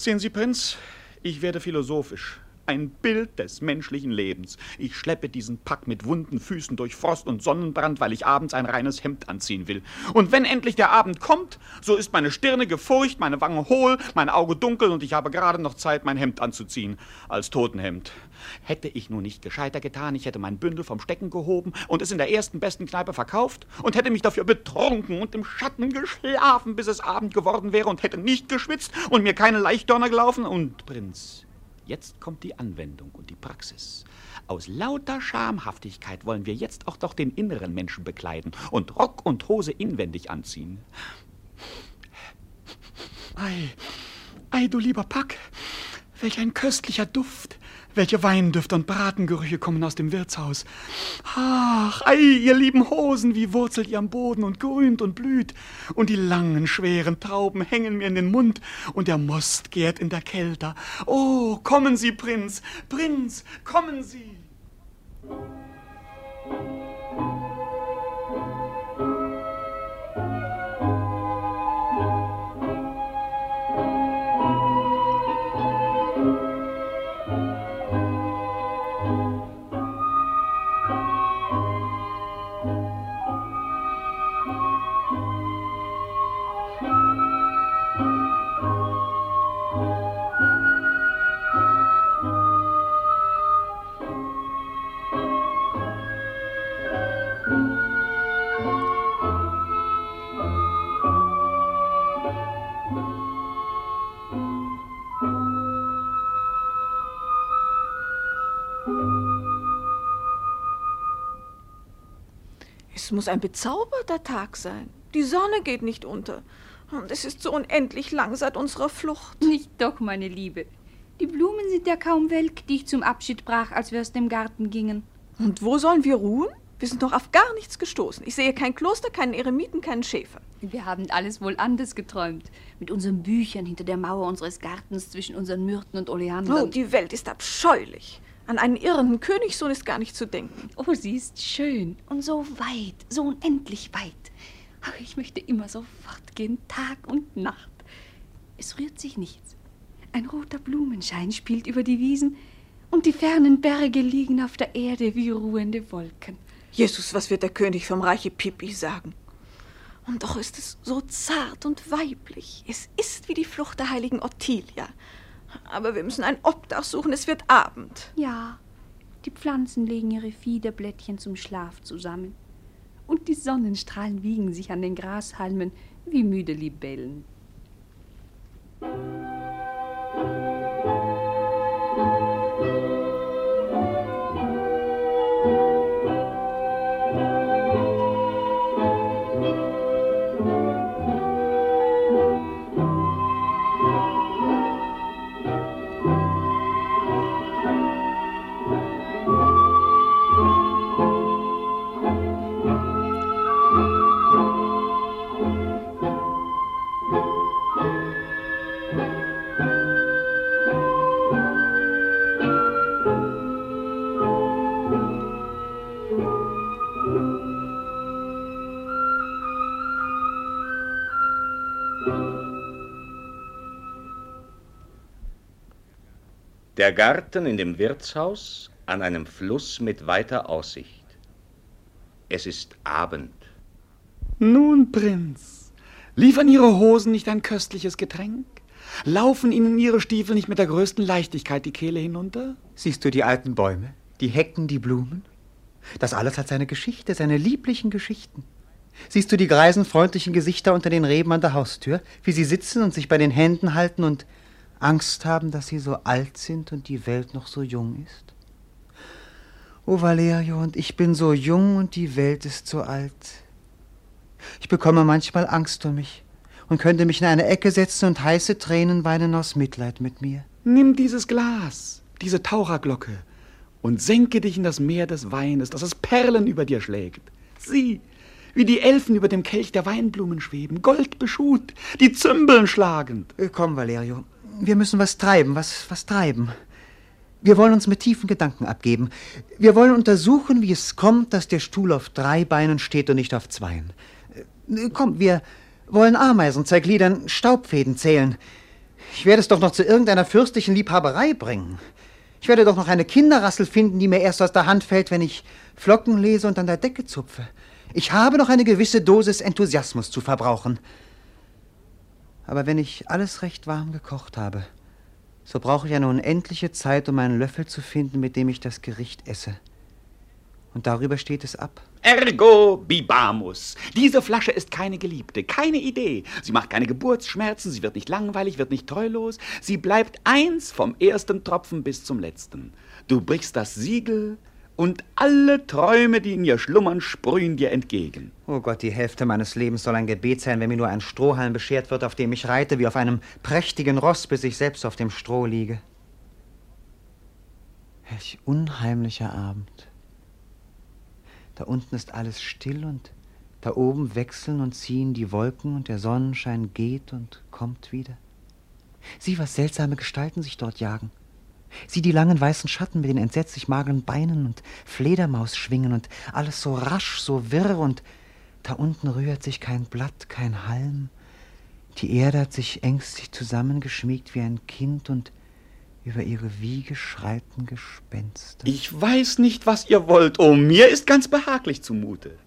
Sehen Sie, Prinz, ich werde philosophisch. Ein Bild des menschlichen Lebens. Ich schleppe diesen Pack mit wunden Füßen durch Frost und Sonnenbrand, weil ich abends ein reines Hemd anziehen will. Und wenn endlich der Abend kommt, so ist meine Stirne gefurcht, meine Wange hohl, mein Auge dunkel und ich habe gerade noch Zeit, mein Hemd anzuziehen. Als Totenhemd. Hätte ich nur nicht gescheiter getan, ich hätte mein Bündel vom Stecken gehoben und es in der ersten besten Kneipe verkauft und hätte mich dafür betrunken und im Schatten geschlafen, bis es Abend geworden wäre und hätte nicht geschwitzt und mir keine Leichtdörner gelaufen. Und Prinz, jetzt kommt die Anwendung und die Praxis. Aus lauter Schamhaftigkeit wollen wir jetzt auch noch den inneren Menschen bekleiden und Rock und Hose inwendig anziehen. Ei, ei, du lieber Pack, welch ein köstlicher Duft. Welche Weindüfte und Bratengerüche kommen aus dem Wirtshaus. Ach, ei, ihr lieben Hosen, wie wurzelt ihr am Boden und grünt und blüht. Und die langen, schweren Trauben hängen mir in den Mund und der Most gärt in der Kälte. Oh, kommen Sie, Prinz, Prinz, kommen Sie. Muss ein bezauberter Tag sein. Die Sonne geht nicht unter. Und es ist so unendlich lang seit unserer Flucht. Nicht doch, meine Liebe. Die Blumen sind ja kaum welk, die ich zum Abschied brach, als wir aus dem Garten gingen. Und wo sollen wir ruhen? Wir sind doch auf gar nichts gestoßen. Ich sehe kein Kloster, keinen Eremiten, keinen Schäfer. Wir haben alles wohl anders geträumt. Mit unseren Büchern hinter der Mauer unseres Gartens zwischen unseren Myrten und Oleandern. Oh, die Welt ist abscheulich. An einen irrenden Königssohn ist gar nicht zu denken. Oh, sie ist schön und so weit, so unendlich weit. Ach, ich möchte immer so fortgehen, Tag und Nacht. Es rührt sich nichts. Ein roter Blumenschein spielt über die Wiesen und die fernen Berge liegen auf der Erde wie ruhende Wolken. Jesus, was wird der König vom Reiche Pippi sagen? Und doch ist es so zart und weiblich. Es ist wie die Flucht der heiligen Ottilia. Aber wir müssen ein Obdach suchen, es wird Abend. Ja, die Pflanzen legen ihre Fiederblättchen zum Schlaf zusammen. Und die Sonnenstrahlen wiegen sich an den Grashalmen wie müde Libellen. Der Garten in dem Wirtshaus an einem Fluss mit weiter Aussicht. Es ist Abend. Nun, Prinz, liefern Ihre Hosen nicht ein köstliches Getränk? Laufen Ihnen Ihre Stiefel nicht mit der größten Leichtigkeit die Kehle hinunter? Siehst du die alten Bäume, die Hecken, die Blumen? Das alles hat seine Geschichte, seine lieblichen Geschichten. Siehst du die greisen, freundlichen Gesichter unter den Reben an der Haustür, wie sie sitzen und sich bei den Händen halten und Angst haben, dass sie so alt sind und die Welt noch so jung ist? Oh, Valerio, und ich bin so jung und die Welt ist so alt. Ich bekomme manchmal Angst um mich und könnte mich in eine Ecke setzen und heiße Tränen weinen aus Mitleid mit mir. Nimm dieses Glas, diese Taucherglocke, und senke dich in das Meer des Weines, das es Perlen über dir schlägt. Sieh, wie die Elfen über dem Kelch der Weinblumen schweben, goldbeschut, die Zümbeln schlagend. Äh, Komm, Valerio, wir müssen was treiben, was, was treiben. Wir wollen uns mit tiefen Gedanken abgeben. Wir wollen untersuchen, wie es kommt, dass der Stuhl auf drei Beinen steht und nicht auf zweien. Äh, Komm, wir wollen Ameisen zergliedern, Staubfäden zählen. Ich werde es doch noch zu irgendeiner fürstlichen Liebhaberei bringen. Ich werde doch noch eine Kinderrassel finden, die mir erst aus der Hand fällt, wenn ich Flocken lese und an der Decke zupfe. Ich habe noch eine gewisse Dosis Enthusiasmus zu verbrauchen. Aber wenn ich alles recht warm gekocht habe, so brauche ich eine unendliche Zeit, um einen Löffel zu finden, mit dem ich das Gericht esse. Und darüber steht es ab. Ergo bibamus. Diese Flasche ist keine Geliebte, keine Idee. Sie macht keine Geburtsschmerzen, sie wird nicht langweilig, wird nicht treulos. Sie bleibt eins vom ersten Tropfen bis zum letzten. Du brichst das Siegel und alle Träume, die in ihr schlummern, sprühen dir entgegen. Oh Gott, die Hälfte meines Lebens soll ein Gebet sein, wenn mir nur ein Strohhalm beschert wird, auf dem ich reite, wie auf einem prächtigen Ross, bis ich selbst auf dem Stroh liege. Welch unheimlicher Abend. Da unten ist alles still und da oben wechseln und ziehen die Wolken und der Sonnenschein geht und kommt wieder. Sieh, was seltsame Gestalten sich dort jagen. Sieh die langen weißen Schatten mit den entsetzlich mageren Beinen und Fledermausschwingen und alles so rasch, so wirr und da unten rührt sich kein Blatt, kein Halm. Die Erde hat sich ängstlich zusammengeschmiegt wie ein Kind und über ihre Wiege schreiten Gespenster. Ich weiß nicht, was ihr wollt. Oh, mir ist ganz behaglich zumute.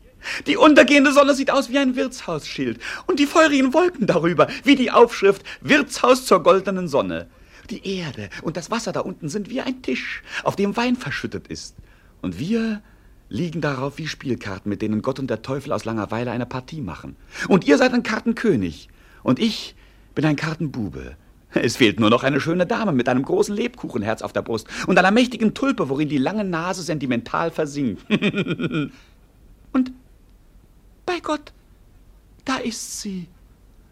Die untergehende Sonne sieht aus wie ein Wirtshausschild und die feurigen Wolken darüber wie die Aufschrift Wirtshaus zur goldenen Sonne. Die Erde und das Wasser da unten sind wie ein Tisch, auf dem Wein verschüttet ist. Und wir liegen darauf wie Spielkarten, mit denen Gott und der Teufel aus Langeweile eine Partie machen. Und ihr seid ein Kartenkönig und ich bin ein Kartenbube. Es fehlt nur noch eine schöne Dame mit einem großen Lebkuchenherz auf der Brust und einer mächtigen Tulpe, worin die lange Nase sentimental versinkt. und bei Gott, da ist sie.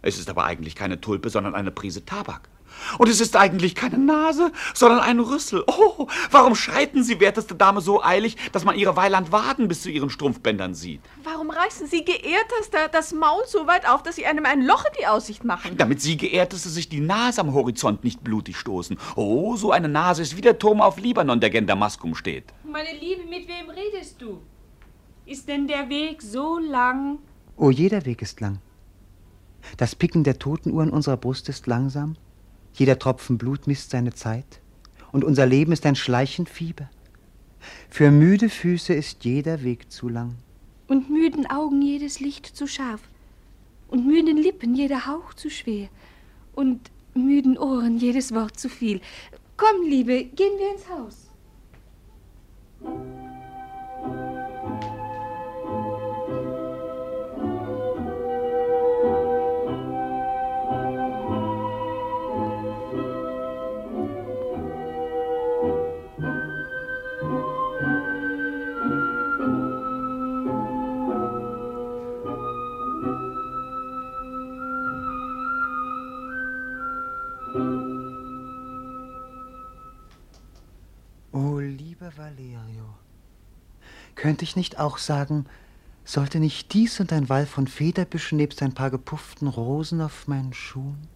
Es ist aber eigentlich keine Tulpe, sondern eine Prise Tabak. Und es ist eigentlich keine Nase, sondern ein Rüssel. Oh, warum schreiten Sie, werteste Dame, so eilig, dass man Ihre Weiland Waden bis zu Ihren Strumpfbändern sieht? Warum reißen Sie, geehrtester, das Maul so weit auf, dass Sie einem ein Loch in die Aussicht machen? Damit Sie, geehrteste, sich die Nase am Horizont nicht blutig stoßen. Oh, so eine Nase ist wie der Turm auf Libanon, der gen Damaskum steht. Meine Liebe, mit wem redest du? Ist denn der Weg so lang? Oh, jeder Weg ist lang. Das Picken der Totenuhr in unserer Brust ist langsam. Jeder Tropfen Blut misst seine Zeit. Und unser Leben ist ein schleichend Fieber. Für müde Füße ist jeder Weg zu lang. Und müden Augen jedes Licht zu scharf. und müden Lippen jeder Hauch zu schwer und müden Ohren jedes Wort zu viel. Komm, Liebe, gehen wir ins Haus. Könnte ich nicht auch sagen, sollte nicht dies und ein Wall von Federbüschen nebst ein paar gepufften Rosen auf meinen Schuhen?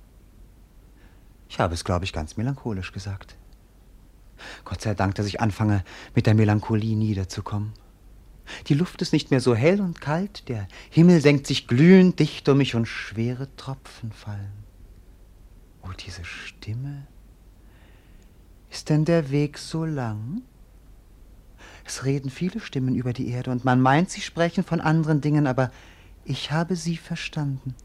Ich habe es, glaube ich, ganz melancholisch gesagt. Gott sei Dank, dass ich anfange, mit der Melancholie niederzukommen. Die Luft ist nicht mehr so hell und kalt, der Himmel senkt sich glühend dicht um mich und schwere Tropfen fallen. Oh, diese Stimme. Ist denn der Weg so lang? Es reden viele Stimmen über die Erde, und man meint, sie sprechen von anderen Dingen, aber ich habe sie verstanden.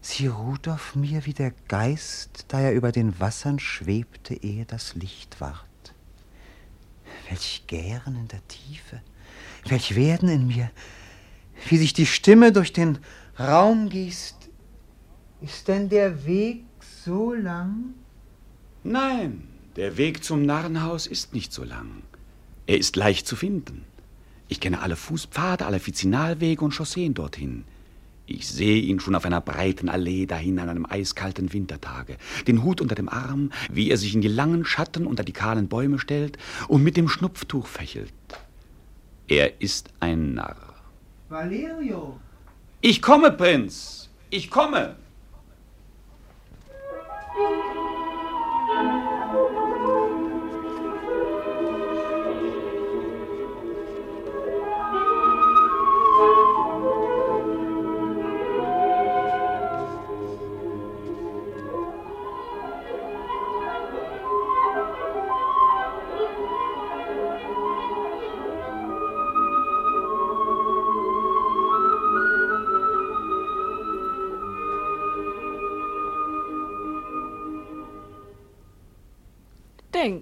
Sie ruht auf mir wie der Geist, da er über den Wassern schwebte, ehe das Licht ward. Welch Gären in der Tiefe, welch Werden in mir, wie sich die Stimme durch den Raum gießt. Ist denn der Weg so lang? Nein, der Weg zum Narrenhaus ist nicht so lang. Er ist leicht zu finden. Ich kenne alle Fußpfade, alle Vizinalwege und Chausseen dorthin. Ich sehe ihn schon auf einer breiten Allee dahin an einem eiskalten Wintertage, den Hut unter dem Arm, wie er sich in die langen Schatten unter die kahlen Bäume stellt und mit dem Schnupftuch fächelt. Er ist ein Narr. Valerio! Ich komme, Prinz! Ich komme!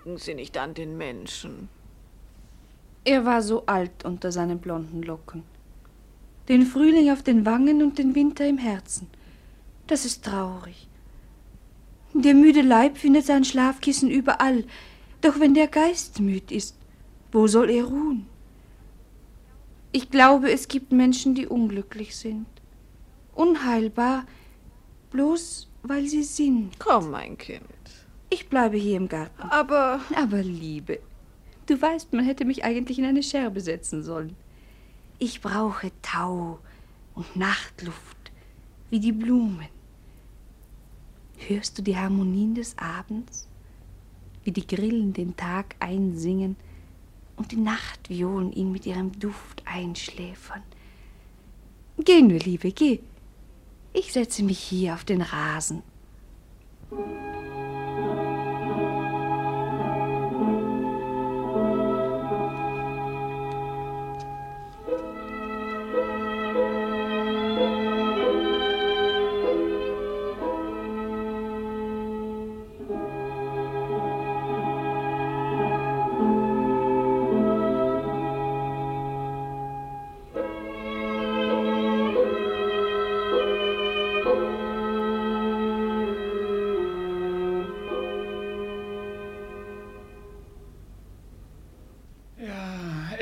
Denken Sie nicht an den Menschen. Er war so alt unter seinen blonden Locken. Den Frühling auf den Wangen und den Winter im Herzen. Das ist traurig. Der müde Leib findet sein Schlafkissen überall, doch wenn der Geist müd ist, wo soll er ruhen? Ich glaube, es gibt Menschen, die unglücklich sind. Unheilbar, bloß weil sie sind. Komm, mein Kind. Ich bleibe hier im Garten. Aber. Aber, Liebe, du weißt, man hätte mich eigentlich in eine Scherbe setzen sollen. Ich brauche Tau und Nachtluft, wie die Blumen. Hörst du die Harmonien des Abends? Wie die Grillen den Tag einsingen und die Nachtviolen ihn mit ihrem Duft einschläfern. Geh nur, Liebe, geh. Ich setze mich hier auf den Rasen.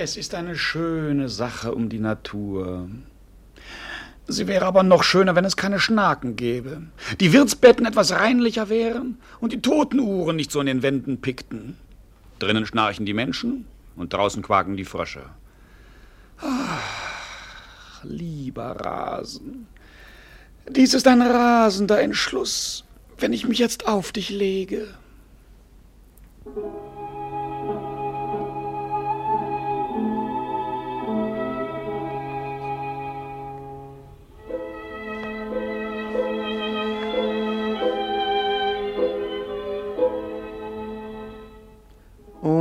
Es ist eine schöne Sache um die Natur. Sie wäre aber noch schöner, wenn es keine Schnaken gäbe, die Wirtsbetten etwas reinlicher wären und die Totenuhren nicht so in den Wänden pickten. Drinnen schnarchen die Menschen und draußen quaken die Frösche. Ach, lieber Rasen. Dies ist ein rasender Entschluss, wenn ich mich jetzt auf dich lege.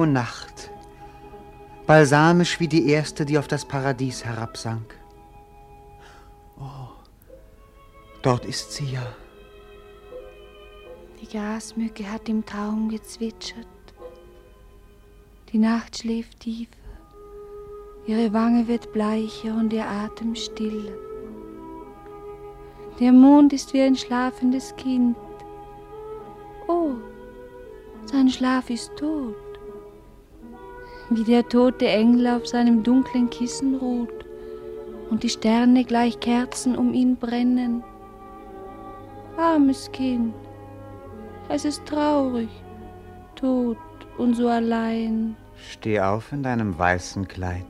O Nacht, balsamisch wie die erste, die auf das Paradies herabsank. Oh, Dort ist sie ja. Die Grasmücke hat im Traum gezwitschert. Die Nacht schläft tiefer. Ihre Wange wird bleicher und ihr Atem stiller. Der Mond ist wie ein schlafendes Kind. Oh, sein Schlaf ist tot. Wie der tote Engel auf seinem dunklen Kissen ruht und die Sterne gleich Kerzen um ihn brennen. Armes Kind, es ist traurig, tot und so allein. Steh auf in deinem weißen Kleid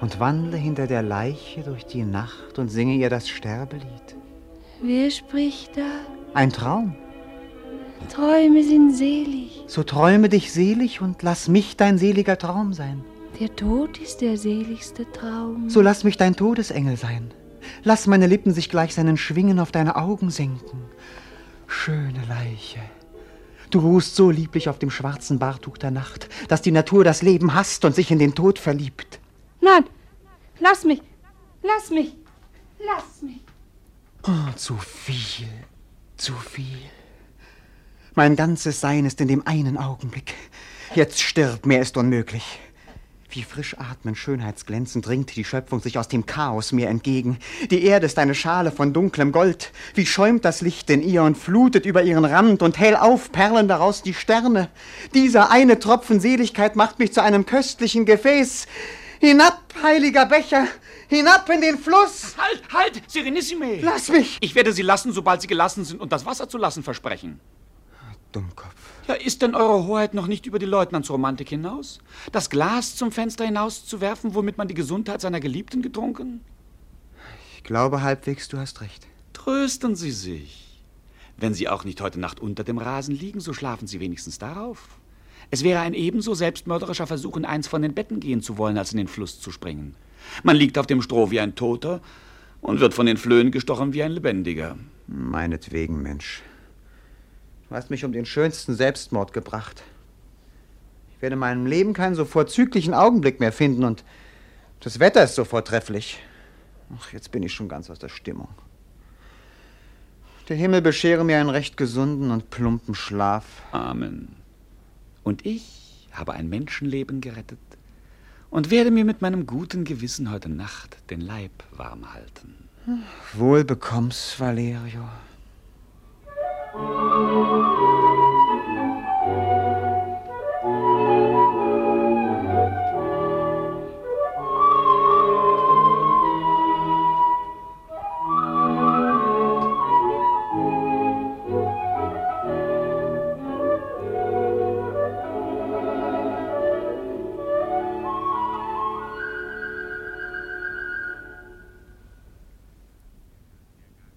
und wandle hinter der Leiche durch die Nacht und singe ihr das Sterbelied. Wer spricht da? Ein Traum. Träume sind selig. So träume dich selig und lass mich dein seliger Traum sein. Der Tod ist der seligste Traum. So lass mich dein Todesengel sein. Lass meine Lippen sich gleich seinen Schwingen auf deine Augen senken. Schöne Leiche. Du ruhst so lieblich auf dem schwarzen Bartuch der Nacht, dass die Natur das Leben hasst und sich in den Tod verliebt. Nein, lass mich, lass mich, lass mich. Oh, zu viel, zu viel. Mein ganzes Sein ist in dem einen Augenblick. Jetzt stirb, mehr ist unmöglich. Wie frisch atmend, schönheitsglänzend dringt die Schöpfung sich aus dem Chaos mir entgegen. Die Erde ist eine Schale von dunklem Gold. Wie schäumt das Licht in ihr und flutet über ihren Rand und hell auf perlen daraus die Sterne. Dieser eine Tropfen Seligkeit macht mich zu einem köstlichen Gefäß. Hinab, heiliger Becher, hinab in den Fluss. Halt, halt, Serenissime. Lass mich. Ich werde Sie lassen, sobald Sie gelassen sind und das Wasser zu lassen versprechen. Dummkopf. Ja, ist denn Eure Hoheit noch nicht über die Leutnantsromantik hinaus? Das Glas zum Fenster hinauszuwerfen, womit man die Gesundheit seiner Geliebten getrunken? Ich glaube halbwegs, du hast recht. Trösten Sie sich. Wenn Sie auch nicht heute Nacht unter dem Rasen liegen, so schlafen Sie wenigstens darauf. Es wäre ein ebenso selbstmörderischer Versuch, in eins von den Betten gehen zu wollen, als in den Fluss zu springen. Man liegt auf dem Stroh wie ein Toter und wird von den Flöhen gestochen wie ein Lebendiger. Meinetwegen, Mensch. Du hast mich um den schönsten Selbstmord gebracht. Ich werde in meinem Leben keinen so vorzüglichen Augenblick mehr finden und das Wetter ist so vortrefflich. Ach, jetzt bin ich schon ganz aus der Stimmung. Der Himmel beschere mir einen recht gesunden und plumpen Schlaf. Amen. Und ich habe ein Menschenleben gerettet und werde mir mit meinem guten Gewissen heute Nacht den Leib warm halten. Wohl bekomm's, Valerio.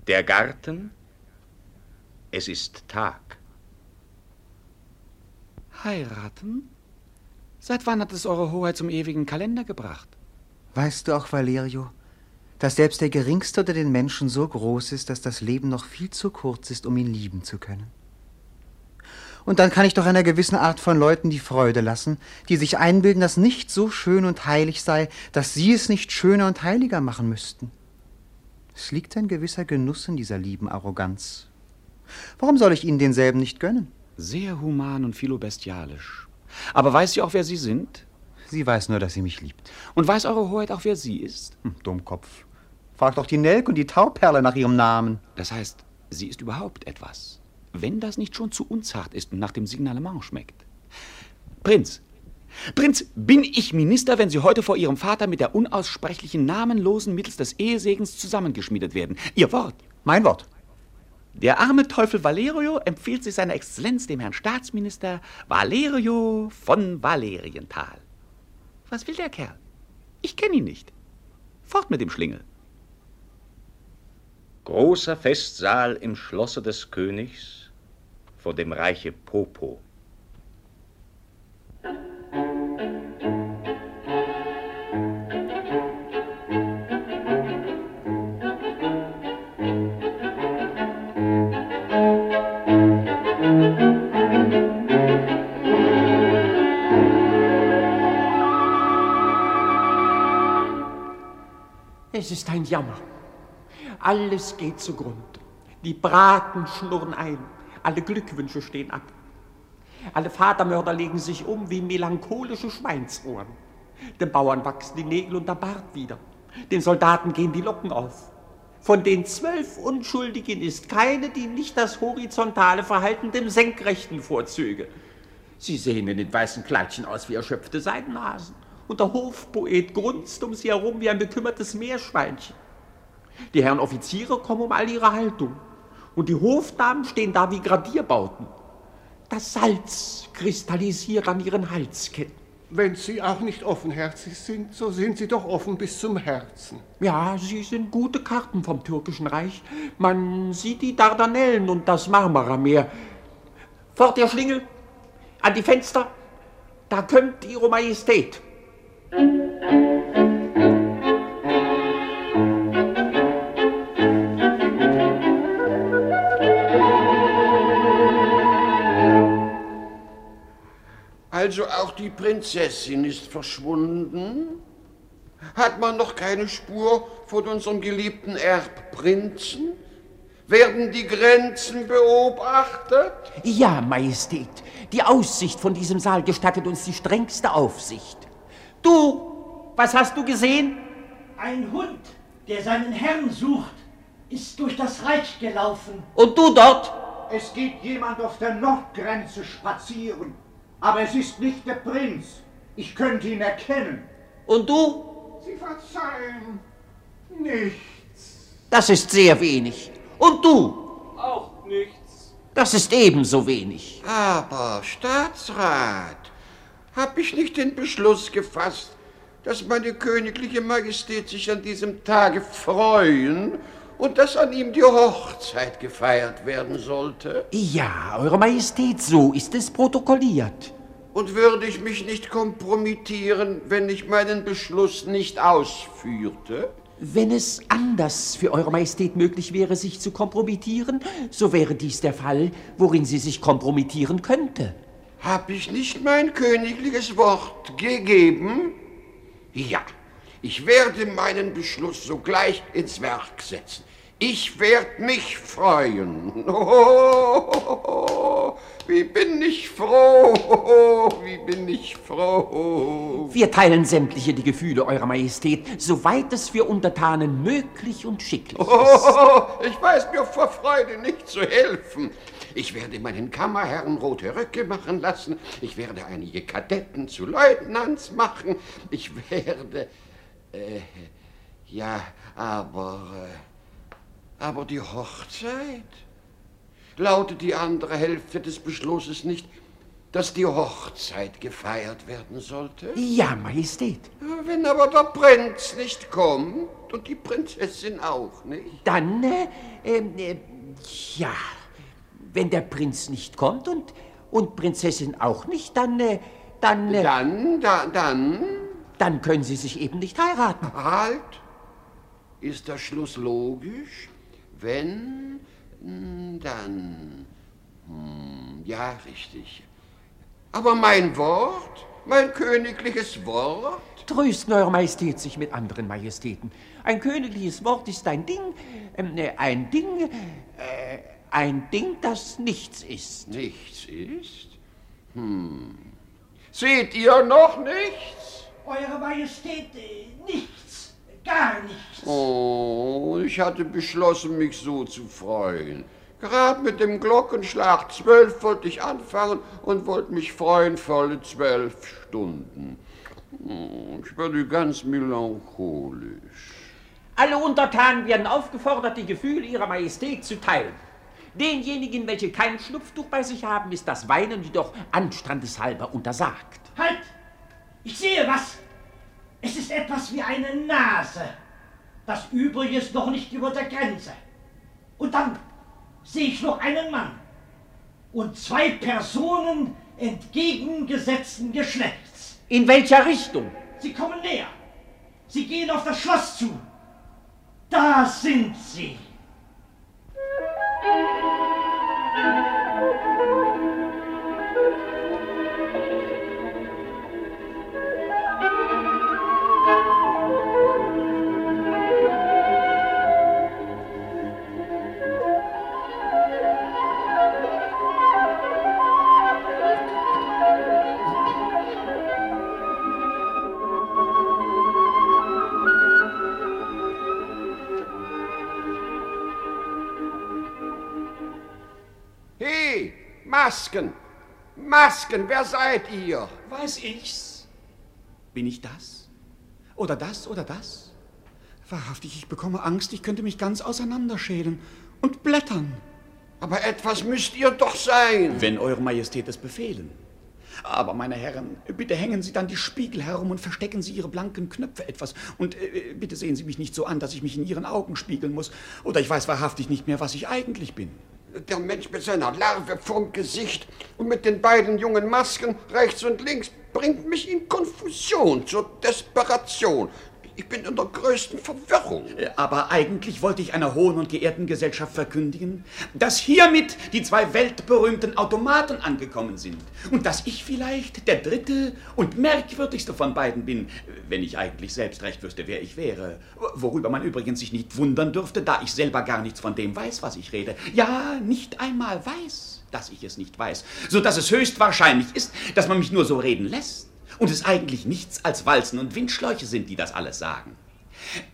Der Garten, es ist Tag. Heiraten? Seit wann hat es Eure Hoheit zum ewigen Kalender gebracht? Weißt du auch, Valerio, dass selbst der Geringste unter den Menschen so groß ist, dass das Leben noch viel zu kurz ist, um ihn lieben zu können? Und dann kann ich doch einer gewissen Art von Leuten die Freude lassen, die sich einbilden, dass nichts so schön und heilig sei, dass sie es nicht schöner und heiliger machen müssten. Es liegt ein gewisser Genuss in dieser lieben Arroganz. Warum soll ich Ihnen denselben nicht gönnen? Sehr human und philobestialisch. Aber weiß sie auch, wer Sie sind? Sie weiß nur, dass sie mich liebt. Und weiß Eure Hoheit auch, wer sie ist? Hm, Dummkopf. Frag doch die Nelk und die Tauperle nach ihrem Namen. Das heißt, sie ist überhaupt etwas. Wenn das nicht schon zu unzart ist und nach dem Signalement schmeckt. Prinz, Prinz, bin ich Minister, wenn Sie heute vor Ihrem Vater mit der unaussprechlichen Namenlosen mittels des Ehesegens zusammengeschmiedet werden? Ihr Wort. Mein Wort. Der arme Teufel Valerio empfiehlt sich seiner Exzellenz dem Herrn Staatsminister Valerio von Valerienthal. Was will der Kerl? Ich kenne ihn nicht. Fort mit dem Schlingel. Großer Festsaal im Schlosse des Königs vor dem Reiche Popo. Es ist ein Jammer. Alles geht zugrunde. Die Braten schnurren ein, alle Glückwünsche stehen ab. Alle Vatermörder legen sich um wie melancholische Schweinsohren. Den Bauern wachsen die Nägel und der Bart wieder. Den Soldaten gehen die Locken auf. Von den zwölf Unschuldigen ist keine, die nicht das horizontale Verhalten dem Senkrechten vorzöge. Sie sehen in den weißen Kleidchen aus wie erschöpfte Seidenhasen. Und der Hofpoet grunzt um sie herum wie ein bekümmertes Meerschweinchen. Die Herren Offiziere kommen um all ihre Haltung. Und die Hofdamen stehen da wie Gradierbauten. Das Salz kristallisiert an ihren Halsketten. Wenn Sie auch nicht offenherzig sind, so sind Sie doch offen bis zum Herzen. Ja, Sie sind gute Karten vom türkischen Reich. Man sieht die Dardanellen und das Marmarameer. Fort, ihr Schlingel! An die Fenster! Da kommt Ihre Majestät! Also auch die Prinzessin ist verschwunden? Hat man noch keine Spur von unserem geliebten Erbprinzen? Werden die Grenzen beobachtet? Ja, Majestät. Die Aussicht von diesem Saal gestattet uns die strengste Aufsicht. Du, was hast du gesehen? Ein Hund, der seinen Herrn sucht, ist durch das Reich gelaufen. Und du dort? Es geht jemand auf der Nordgrenze spazieren. Aber es ist nicht der Prinz. Ich könnte ihn erkennen. Und du? Sie verzeihen. Nichts. Das ist sehr wenig. Und du? Auch nichts. Das ist ebenso wenig. Aber, Staatsrat, hab ich nicht den Beschluss gefasst, dass meine königliche Majestät sich an diesem Tage freuen und dass an ihm die Hochzeit gefeiert werden sollte? Ja, Eure Majestät, so ist es protokolliert. Und würde ich mich nicht kompromittieren, wenn ich meinen Beschluss nicht ausführte? Wenn es anders für Eure Majestät möglich wäre, sich zu kompromittieren, so wäre dies der Fall, worin sie sich kompromittieren könnte. Hab ich nicht mein königliches Wort gegeben? Ja, ich werde meinen Beschluss sogleich ins Werk setzen. Ich werde mich freuen. Oh, wie bin ich froh, oh, wie bin ich froh. Wir teilen sämtliche die Gefühle Eurer Majestät, soweit es für Untertanen möglich und schicklich ist. Oh, ich weiß mir vor Freude nicht zu helfen. Ich werde meinen Kammerherren rote Röcke machen lassen. Ich werde einige Kadetten zu Leutnants machen. Ich werde... Äh, ja, aber... Äh, aber die Hochzeit? Lautet die andere Hälfte des Beschlusses nicht, dass die Hochzeit gefeiert werden sollte? Ja, Majestät. Wenn aber der Prinz nicht kommt und die Prinzessin auch nicht. Dann, äh, äh, ja, wenn der Prinz nicht kommt und, und Prinzessin auch nicht, dann, äh, dann... Äh, dann, da, dann... Dann können sie sich eben nicht heiraten. Halt! Ist der Schluss logisch? Wenn, dann... Hm, ja, richtig. Aber mein Wort, mein königliches Wort... Trösten Eure Majestät sich mit anderen Majestäten. Ein königliches Wort ist ein Ding, äh, ein Ding, äh, ein Ding, das nichts ist. Nichts ist? Hm. Seht ihr noch nichts? Eure Majestät, äh, nichts, gar nichts. Oh, ich hatte beschlossen, mich so zu freuen. Gerade mit dem Glockenschlag zwölf wollte ich anfangen und wollte mich freuen, volle zwölf Stunden. Oh, ich werde ganz melancholisch. Alle Untertanen werden aufgefordert, die Gefühle ihrer Majestät zu teilen. Denjenigen, welche kein Schnupftuch bei sich haben, ist das Weinen jedoch anstandeshalber untersagt. Halt! Ich sehe was. Es ist etwas wie eine Nase. Das Übrige ist noch nicht über der Grenze. Und dann sehe ich noch einen Mann und zwei Personen entgegengesetzten Geschlechts. In welcher Richtung? Sie kommen näher. Sie gehen auf das Schloss zu. Da sind sie. Hey, Masken! Masken, wer seid ihr? Weiß ich's? Bin ich das? Oder das oder das? Wahrhaftig, ich bekomme Angst, ich könnte mich ganz auseinanderschälen und blättern. Aber etwas müsst ihr doch sein. Wenn Eure Majestät es befehlen. Aber, meine Herren, bitte hängen Sie dann die Spiegel herum und verstecken Sie Ihre blanken Knöpfe etwas. Und äh, bitte sehen Sie mich nicht so an, dass ich mich in Ihren Augen spiegeln muss. Oder ich weiß wahrhaftig nicht mehr, was ich eigentlich bin. Der Mensch mit seiner Larve vorm Gesicht und mit den beiden jungen Masken rechts und links bringt mich in Konfusion, zur Desperation. Ich bin in der größten Verwirrung. Aber eigentlich wollte ich einer hohen und geehrten Gesellschaft verkündigen, dass hiermit die zwei weltberühmten Automaten angekommen sind und dass ich vielleicht der dritte und merkwürdigste von beiden bin, wenn ich eigentlich selbst recht wüsste, wer ich wäre. Worüber man übrigens sich nicht wundern dürfte, da ich selber gar nichts von dem weiß, was ich rede. Ja, nicht einmal weiß, dass ich es nicht weiß, so dass es höchst wahrscheinlich ist, dass man mich nur so reden lässt und es eigentlich nichts als Walzen und Windschläuche sind, die das alles sagen.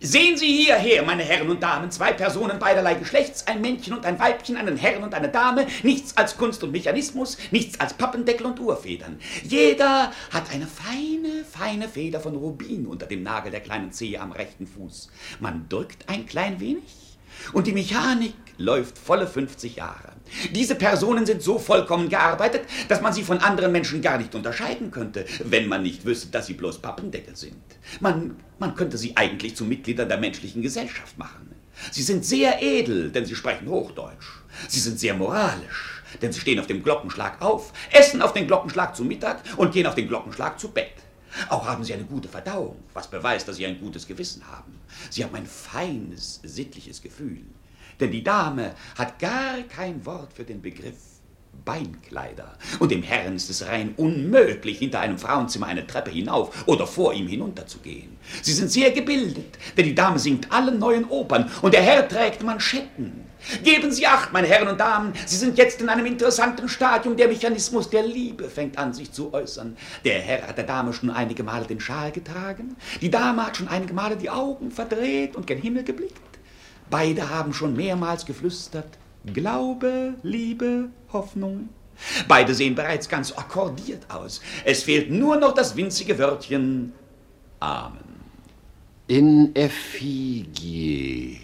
Sehen Sie hierher, meine Herren und Damen, zwei Personen beiderlei Geschlechts, ein Männchen und ein Weibchen, einen Herrn und eine Dame, nichts als Kunst und Mechanismus, nichts als Pappendeckel und Uhrfedern. Jeder hat eine feine, feine Feder von Rubin unter dem Nagel der kleinen Zehe am rechten Fuß. Man drückt ein klein wenig und die Mechanik läuft volle 50 Jahre. Diese Personen sind so vollkommen gearbeitet, dass man sie von anderen Menschen gar nicht unterscheiden könnte, wenn man nicht wüsste, dass sie bloß Pappendeckel sind. Man, man könnte sie eigentlich zu Mitgliedern der menschlichen Gesellschaft machen. Sie sind sehr edel, denn sie sprechen Hochdeutsch. Sie sind sehr moralisch, denn sie stehen auf dem Glockenschlag auf, essen auf den Glockenschlag zu Mittag und gehen auf den Glockenschlag zu Bett. Auch haben sie eine gute Verdauung, was beweist, dass sie ein gutes Gewissen haben. Sie haben ein feines, sittliches Gefühl. Denn die Dame hat gar kein Wort für den Begriff Beinkleider. Und dem Herrn ist es rein unmöglich, hinter einem Frauenzimmer eine Treppe hinauf oder vor ihm hinunter zu gehen. Sie sind sehr gebildet, denn die Dame singt alle neuen Opern und der Herr trägt Manschetten. Geben Sie Acht, meine Herren und Damen, Sie sind jetzt in einem interessanten Stadium. Der Mechanismus der Liebe fängt an, sich zu äußern. Der Herr hat der Dame schon einige Male den Schal getragen. Die Dame hat schon einige Male die Augen verdreht und gen Himmel geblickt. Beide haben schon mehrmals geflüstert. Glaube, Liebe, Hoffnung. Beide sehen bereits ganz akkordiert aus. Es fehlt nur noch das winzige Wörtchen Amen. In effigie.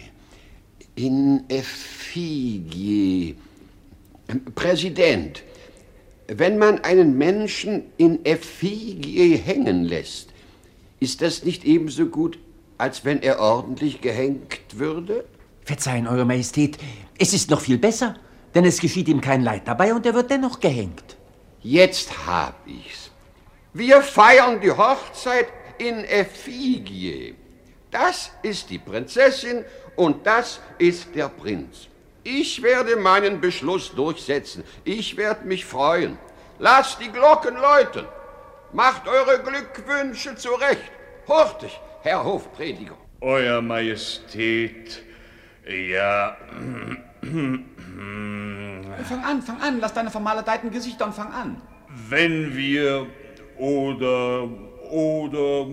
In effigie. Präsident, wenn man einen Menschen in effigie hängen lässt, ist das nicht ebenso gut, als wenn er ordentlich gehängt würde? Verzeihen, Eure Majestät, es ist noch viel besser, denn es geschieht ihm kein Leid dabei und er wird dennoch gehängt. Jetzt hab ich's. Wir feiern die Hochzeit in Effigie. Das ist die Prinzessin und das ist der Prinz. Ich werde meinen Beschluss durchsetzen. Ich werde mich freuen. Lasst die Glocken läuten. Macht eure Glückwünsche zurecht. Hurtig, Herr Hofprediger. Euer Majestät, ja. Fang an, fang an, lass deine vermaledeiten Gesichter und fang an. Wenn wir oder oder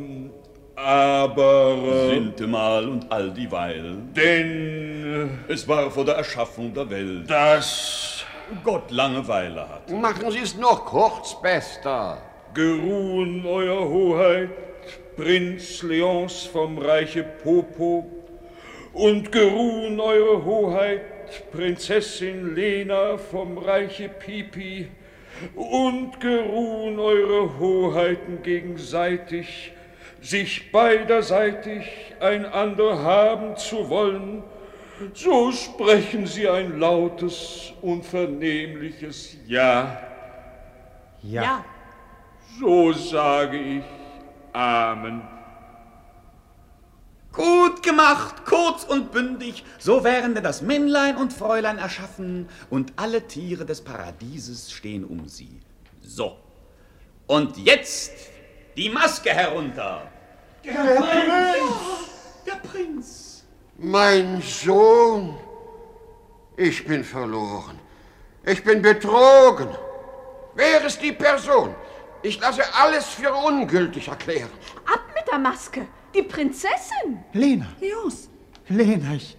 aber Sintemal und all dieweil. denn Es war vor der Erschaffung der Welt. das Gott Langeweile hat. Machen Sie es noch kurz, Bester. geruhen Euer Hoheit Prinz Leons vom Reiche Popo und geruhen Eure Hoheit Prinzessin Lena vom Reiche Pipi und geruhen Eure Hoheiten gegenseitig, sich beiderseitig einander haben zu wollen, so sprechen sie ein lautes und vernehmliches Ja. Ja. So sage ich Amen. Gut gemacht, kurz und bündig, so wären denn das Männlein und Fräulein erschaffen und alle Tiere des Paradieses stehen um sie. So. Und jetzt die Maske herunter. Der Prinz! Der Prinz! Mein Sohn, ich bin verloren. Ich bin betrogen. Wer ist die Person? Ich lasse alles für ungültig erklären. Ab mit der Maske. Die Prinzessin. Lena, Los. Lena, ich,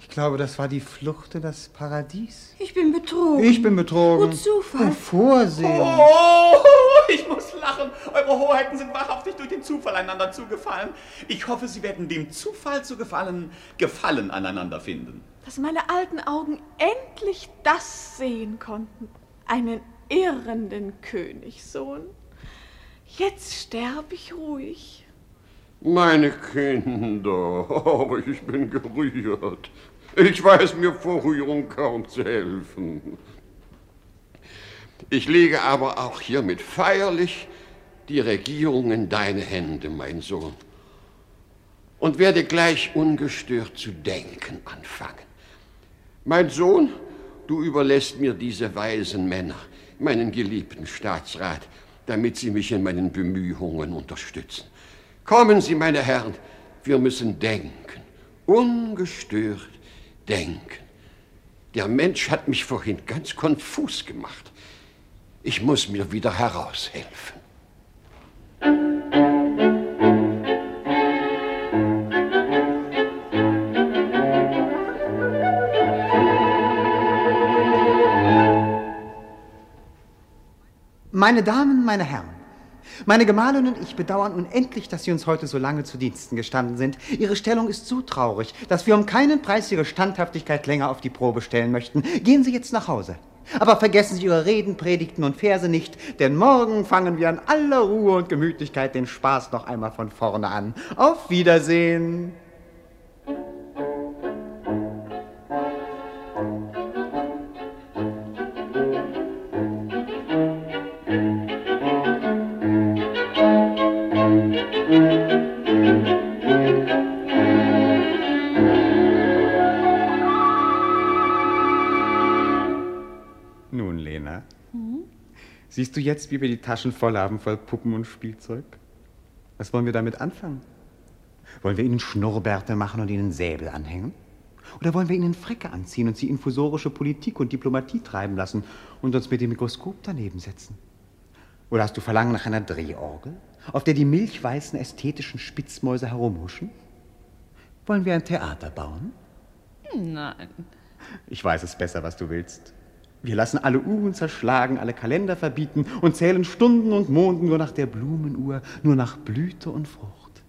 Ich glaube, das war die Flucht in das Paradies. Ich bin betrogen. Ich bin betrogen. Oh, Zufall. Oh, Vorsehen. Oh, ich muss lachen. Eure Hoheiten sind wahrhaftig durch den Zufall einander zugefallen. Ich hoffe, Sie werden dem Zufall zu gefallen Gefallen aneinander finden. Dass meine alten Augen endlich das sehen konnten. Einen irrenden Königssohn. Jetzt sterb ich ruhig. Meine Kinder, aber ich bin gerührt. Ich weiß mir vor Rührung kaum zu helfen. Ich lege aber auch hiermit feierlich die Regierung in deine Hände, mein Sohn, und werde gleich ungestört zu denken anfangen. Mein Sohn, du überlässt mir diese weisen Männer, meinen geliebten Staatsrat, damit sie mich in meinen Bemühungen unterstützen. Kommen Sie, meine Herren, wir müssen denken, ungestört denken. Der Mensch hat mich vorhin ganz konfus gemacht. Ich muss mir wieder heraushelfen. Meine Damen, meine Herren, meine Gemahlin und ich bedauern unendlich, dass Sie uns heute so lange zu Diensten gestanden sind. Ihre Stellung ist so traurig, dass wir um keinen Preis Ihre Standhaftigkeit länger auf die Probe stellen möchten. Gehen Sie jetzt nach Hause. Aber vergessen Sie Ihre Reden, Predigten und Verse nicht, denn morgen fangen wir an aller Ruhe und Gemütlichkeit den Spaß noch einmal von vorne an. Auf Wiedersehen! Siehst du jetzt, wie wir die Taschen voll haben voll Puppen und Spielzeug? Was wollen wir damit anfangen? Wollen wir ihnen Schnurrbärte machen und ihnen Säbel anhängen? Oder wollen wir ihnen Fräcke anziehen und sie infusorische Politik und Diplomatie treiben lassen und uns mit dem Mikroskop daneben setzen? Oder hast du Verlangen nach einer Drehorgel, auf der die milchweißen ästhetischen Spitzmäuse herumhuschen? Wollen wir ein Theater bauen? Nein. Ich weiß es besser, was du willst. Wir lassen alle Uhren zerschlagen, alle Kalender verbieten und zählen Stunden und Monden nur nach der Blumenuhr, nur nach Blüte und Frucht.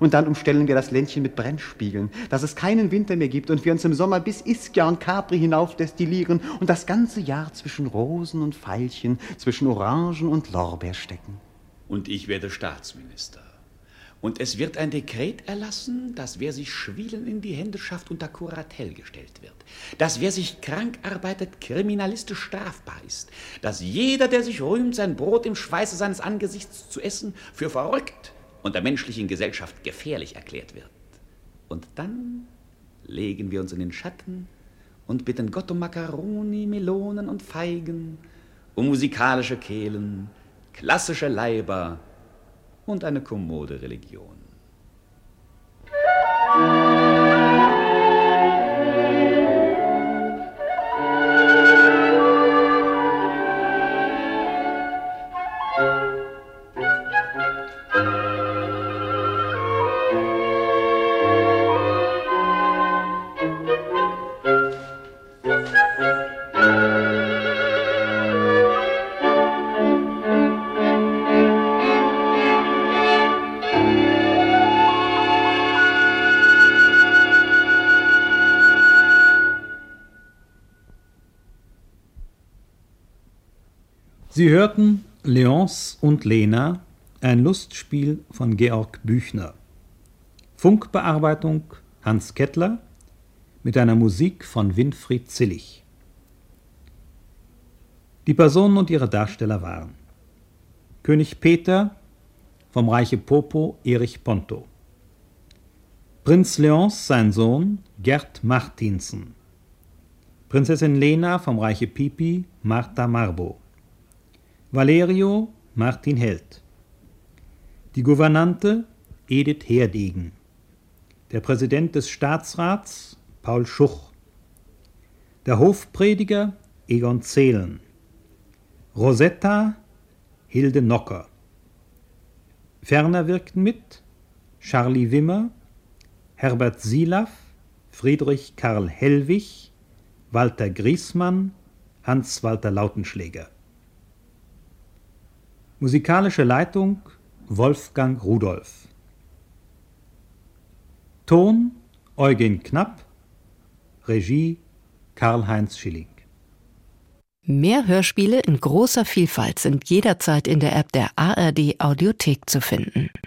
Und dann umstellen wir das Ländchen mit Brennspiegeln, dass es keinen Winter mehr gibt und wir uns im Sommer bis Ischia und Capri hinauf destillieren und das ganze Jahr zwischen Rosen und Veilchen, zwischen Orangen und Lorbeer stecken. Und ich werde Staatsminister. Und es wird ein Dekret erlassen, dass wer sich Schwielen in die Hände schafft, unter Kuratell gestellt wird. Dass wer sich krank arbeitet, kriminalistisch strafbar ist. Dass jeder, der sich rühmt, sein Brot im Schweiße seines Angesichts zu essen, für verrückt und der menschlichen Gesellschaft gefährlich erklärt wird. Und dann legen wir uns in den Schatten und bitten Gott um Makaroni, Melonen und Feigen, um musikalische Kehlen, klassische Leiber und eine kommode Religion. Sie hörten Leonce und Lena, ein Lustspiel von Georg Büchner. Funkbearbeitung Hans Kettler mit einer Musik von Winfried Zillig. Die Personen und ihre Darsteller waren König Peter vom Reiche Popo Erich Ponto, Prinz Leonce sein Sohn Gerd Martinsen, Prinzessin Lena vom Reiche Pipi Martha Marbo, Valerio Martin Held, die Gouvernante Edith Herdegen, der Präsident des Staatsrats Paul Schuch, der Hofprediger Egon Zehlen, Rosetta Hilde Nocker. Ferner wirkten mit Charlie Wimmer, Herbert Silaff, Friedrich Karl Hellwig, Walter Griesmann, Hans-Walter Lautenschläger. Musikalische Leitung Wolfgang Rudolph. Ton Eugen Knapp. Regie Karl-Heinz Schilling. Mehr Hörspiele in großer Vielfalt sind jederzeit in der App der ARD Audiothek zu finden.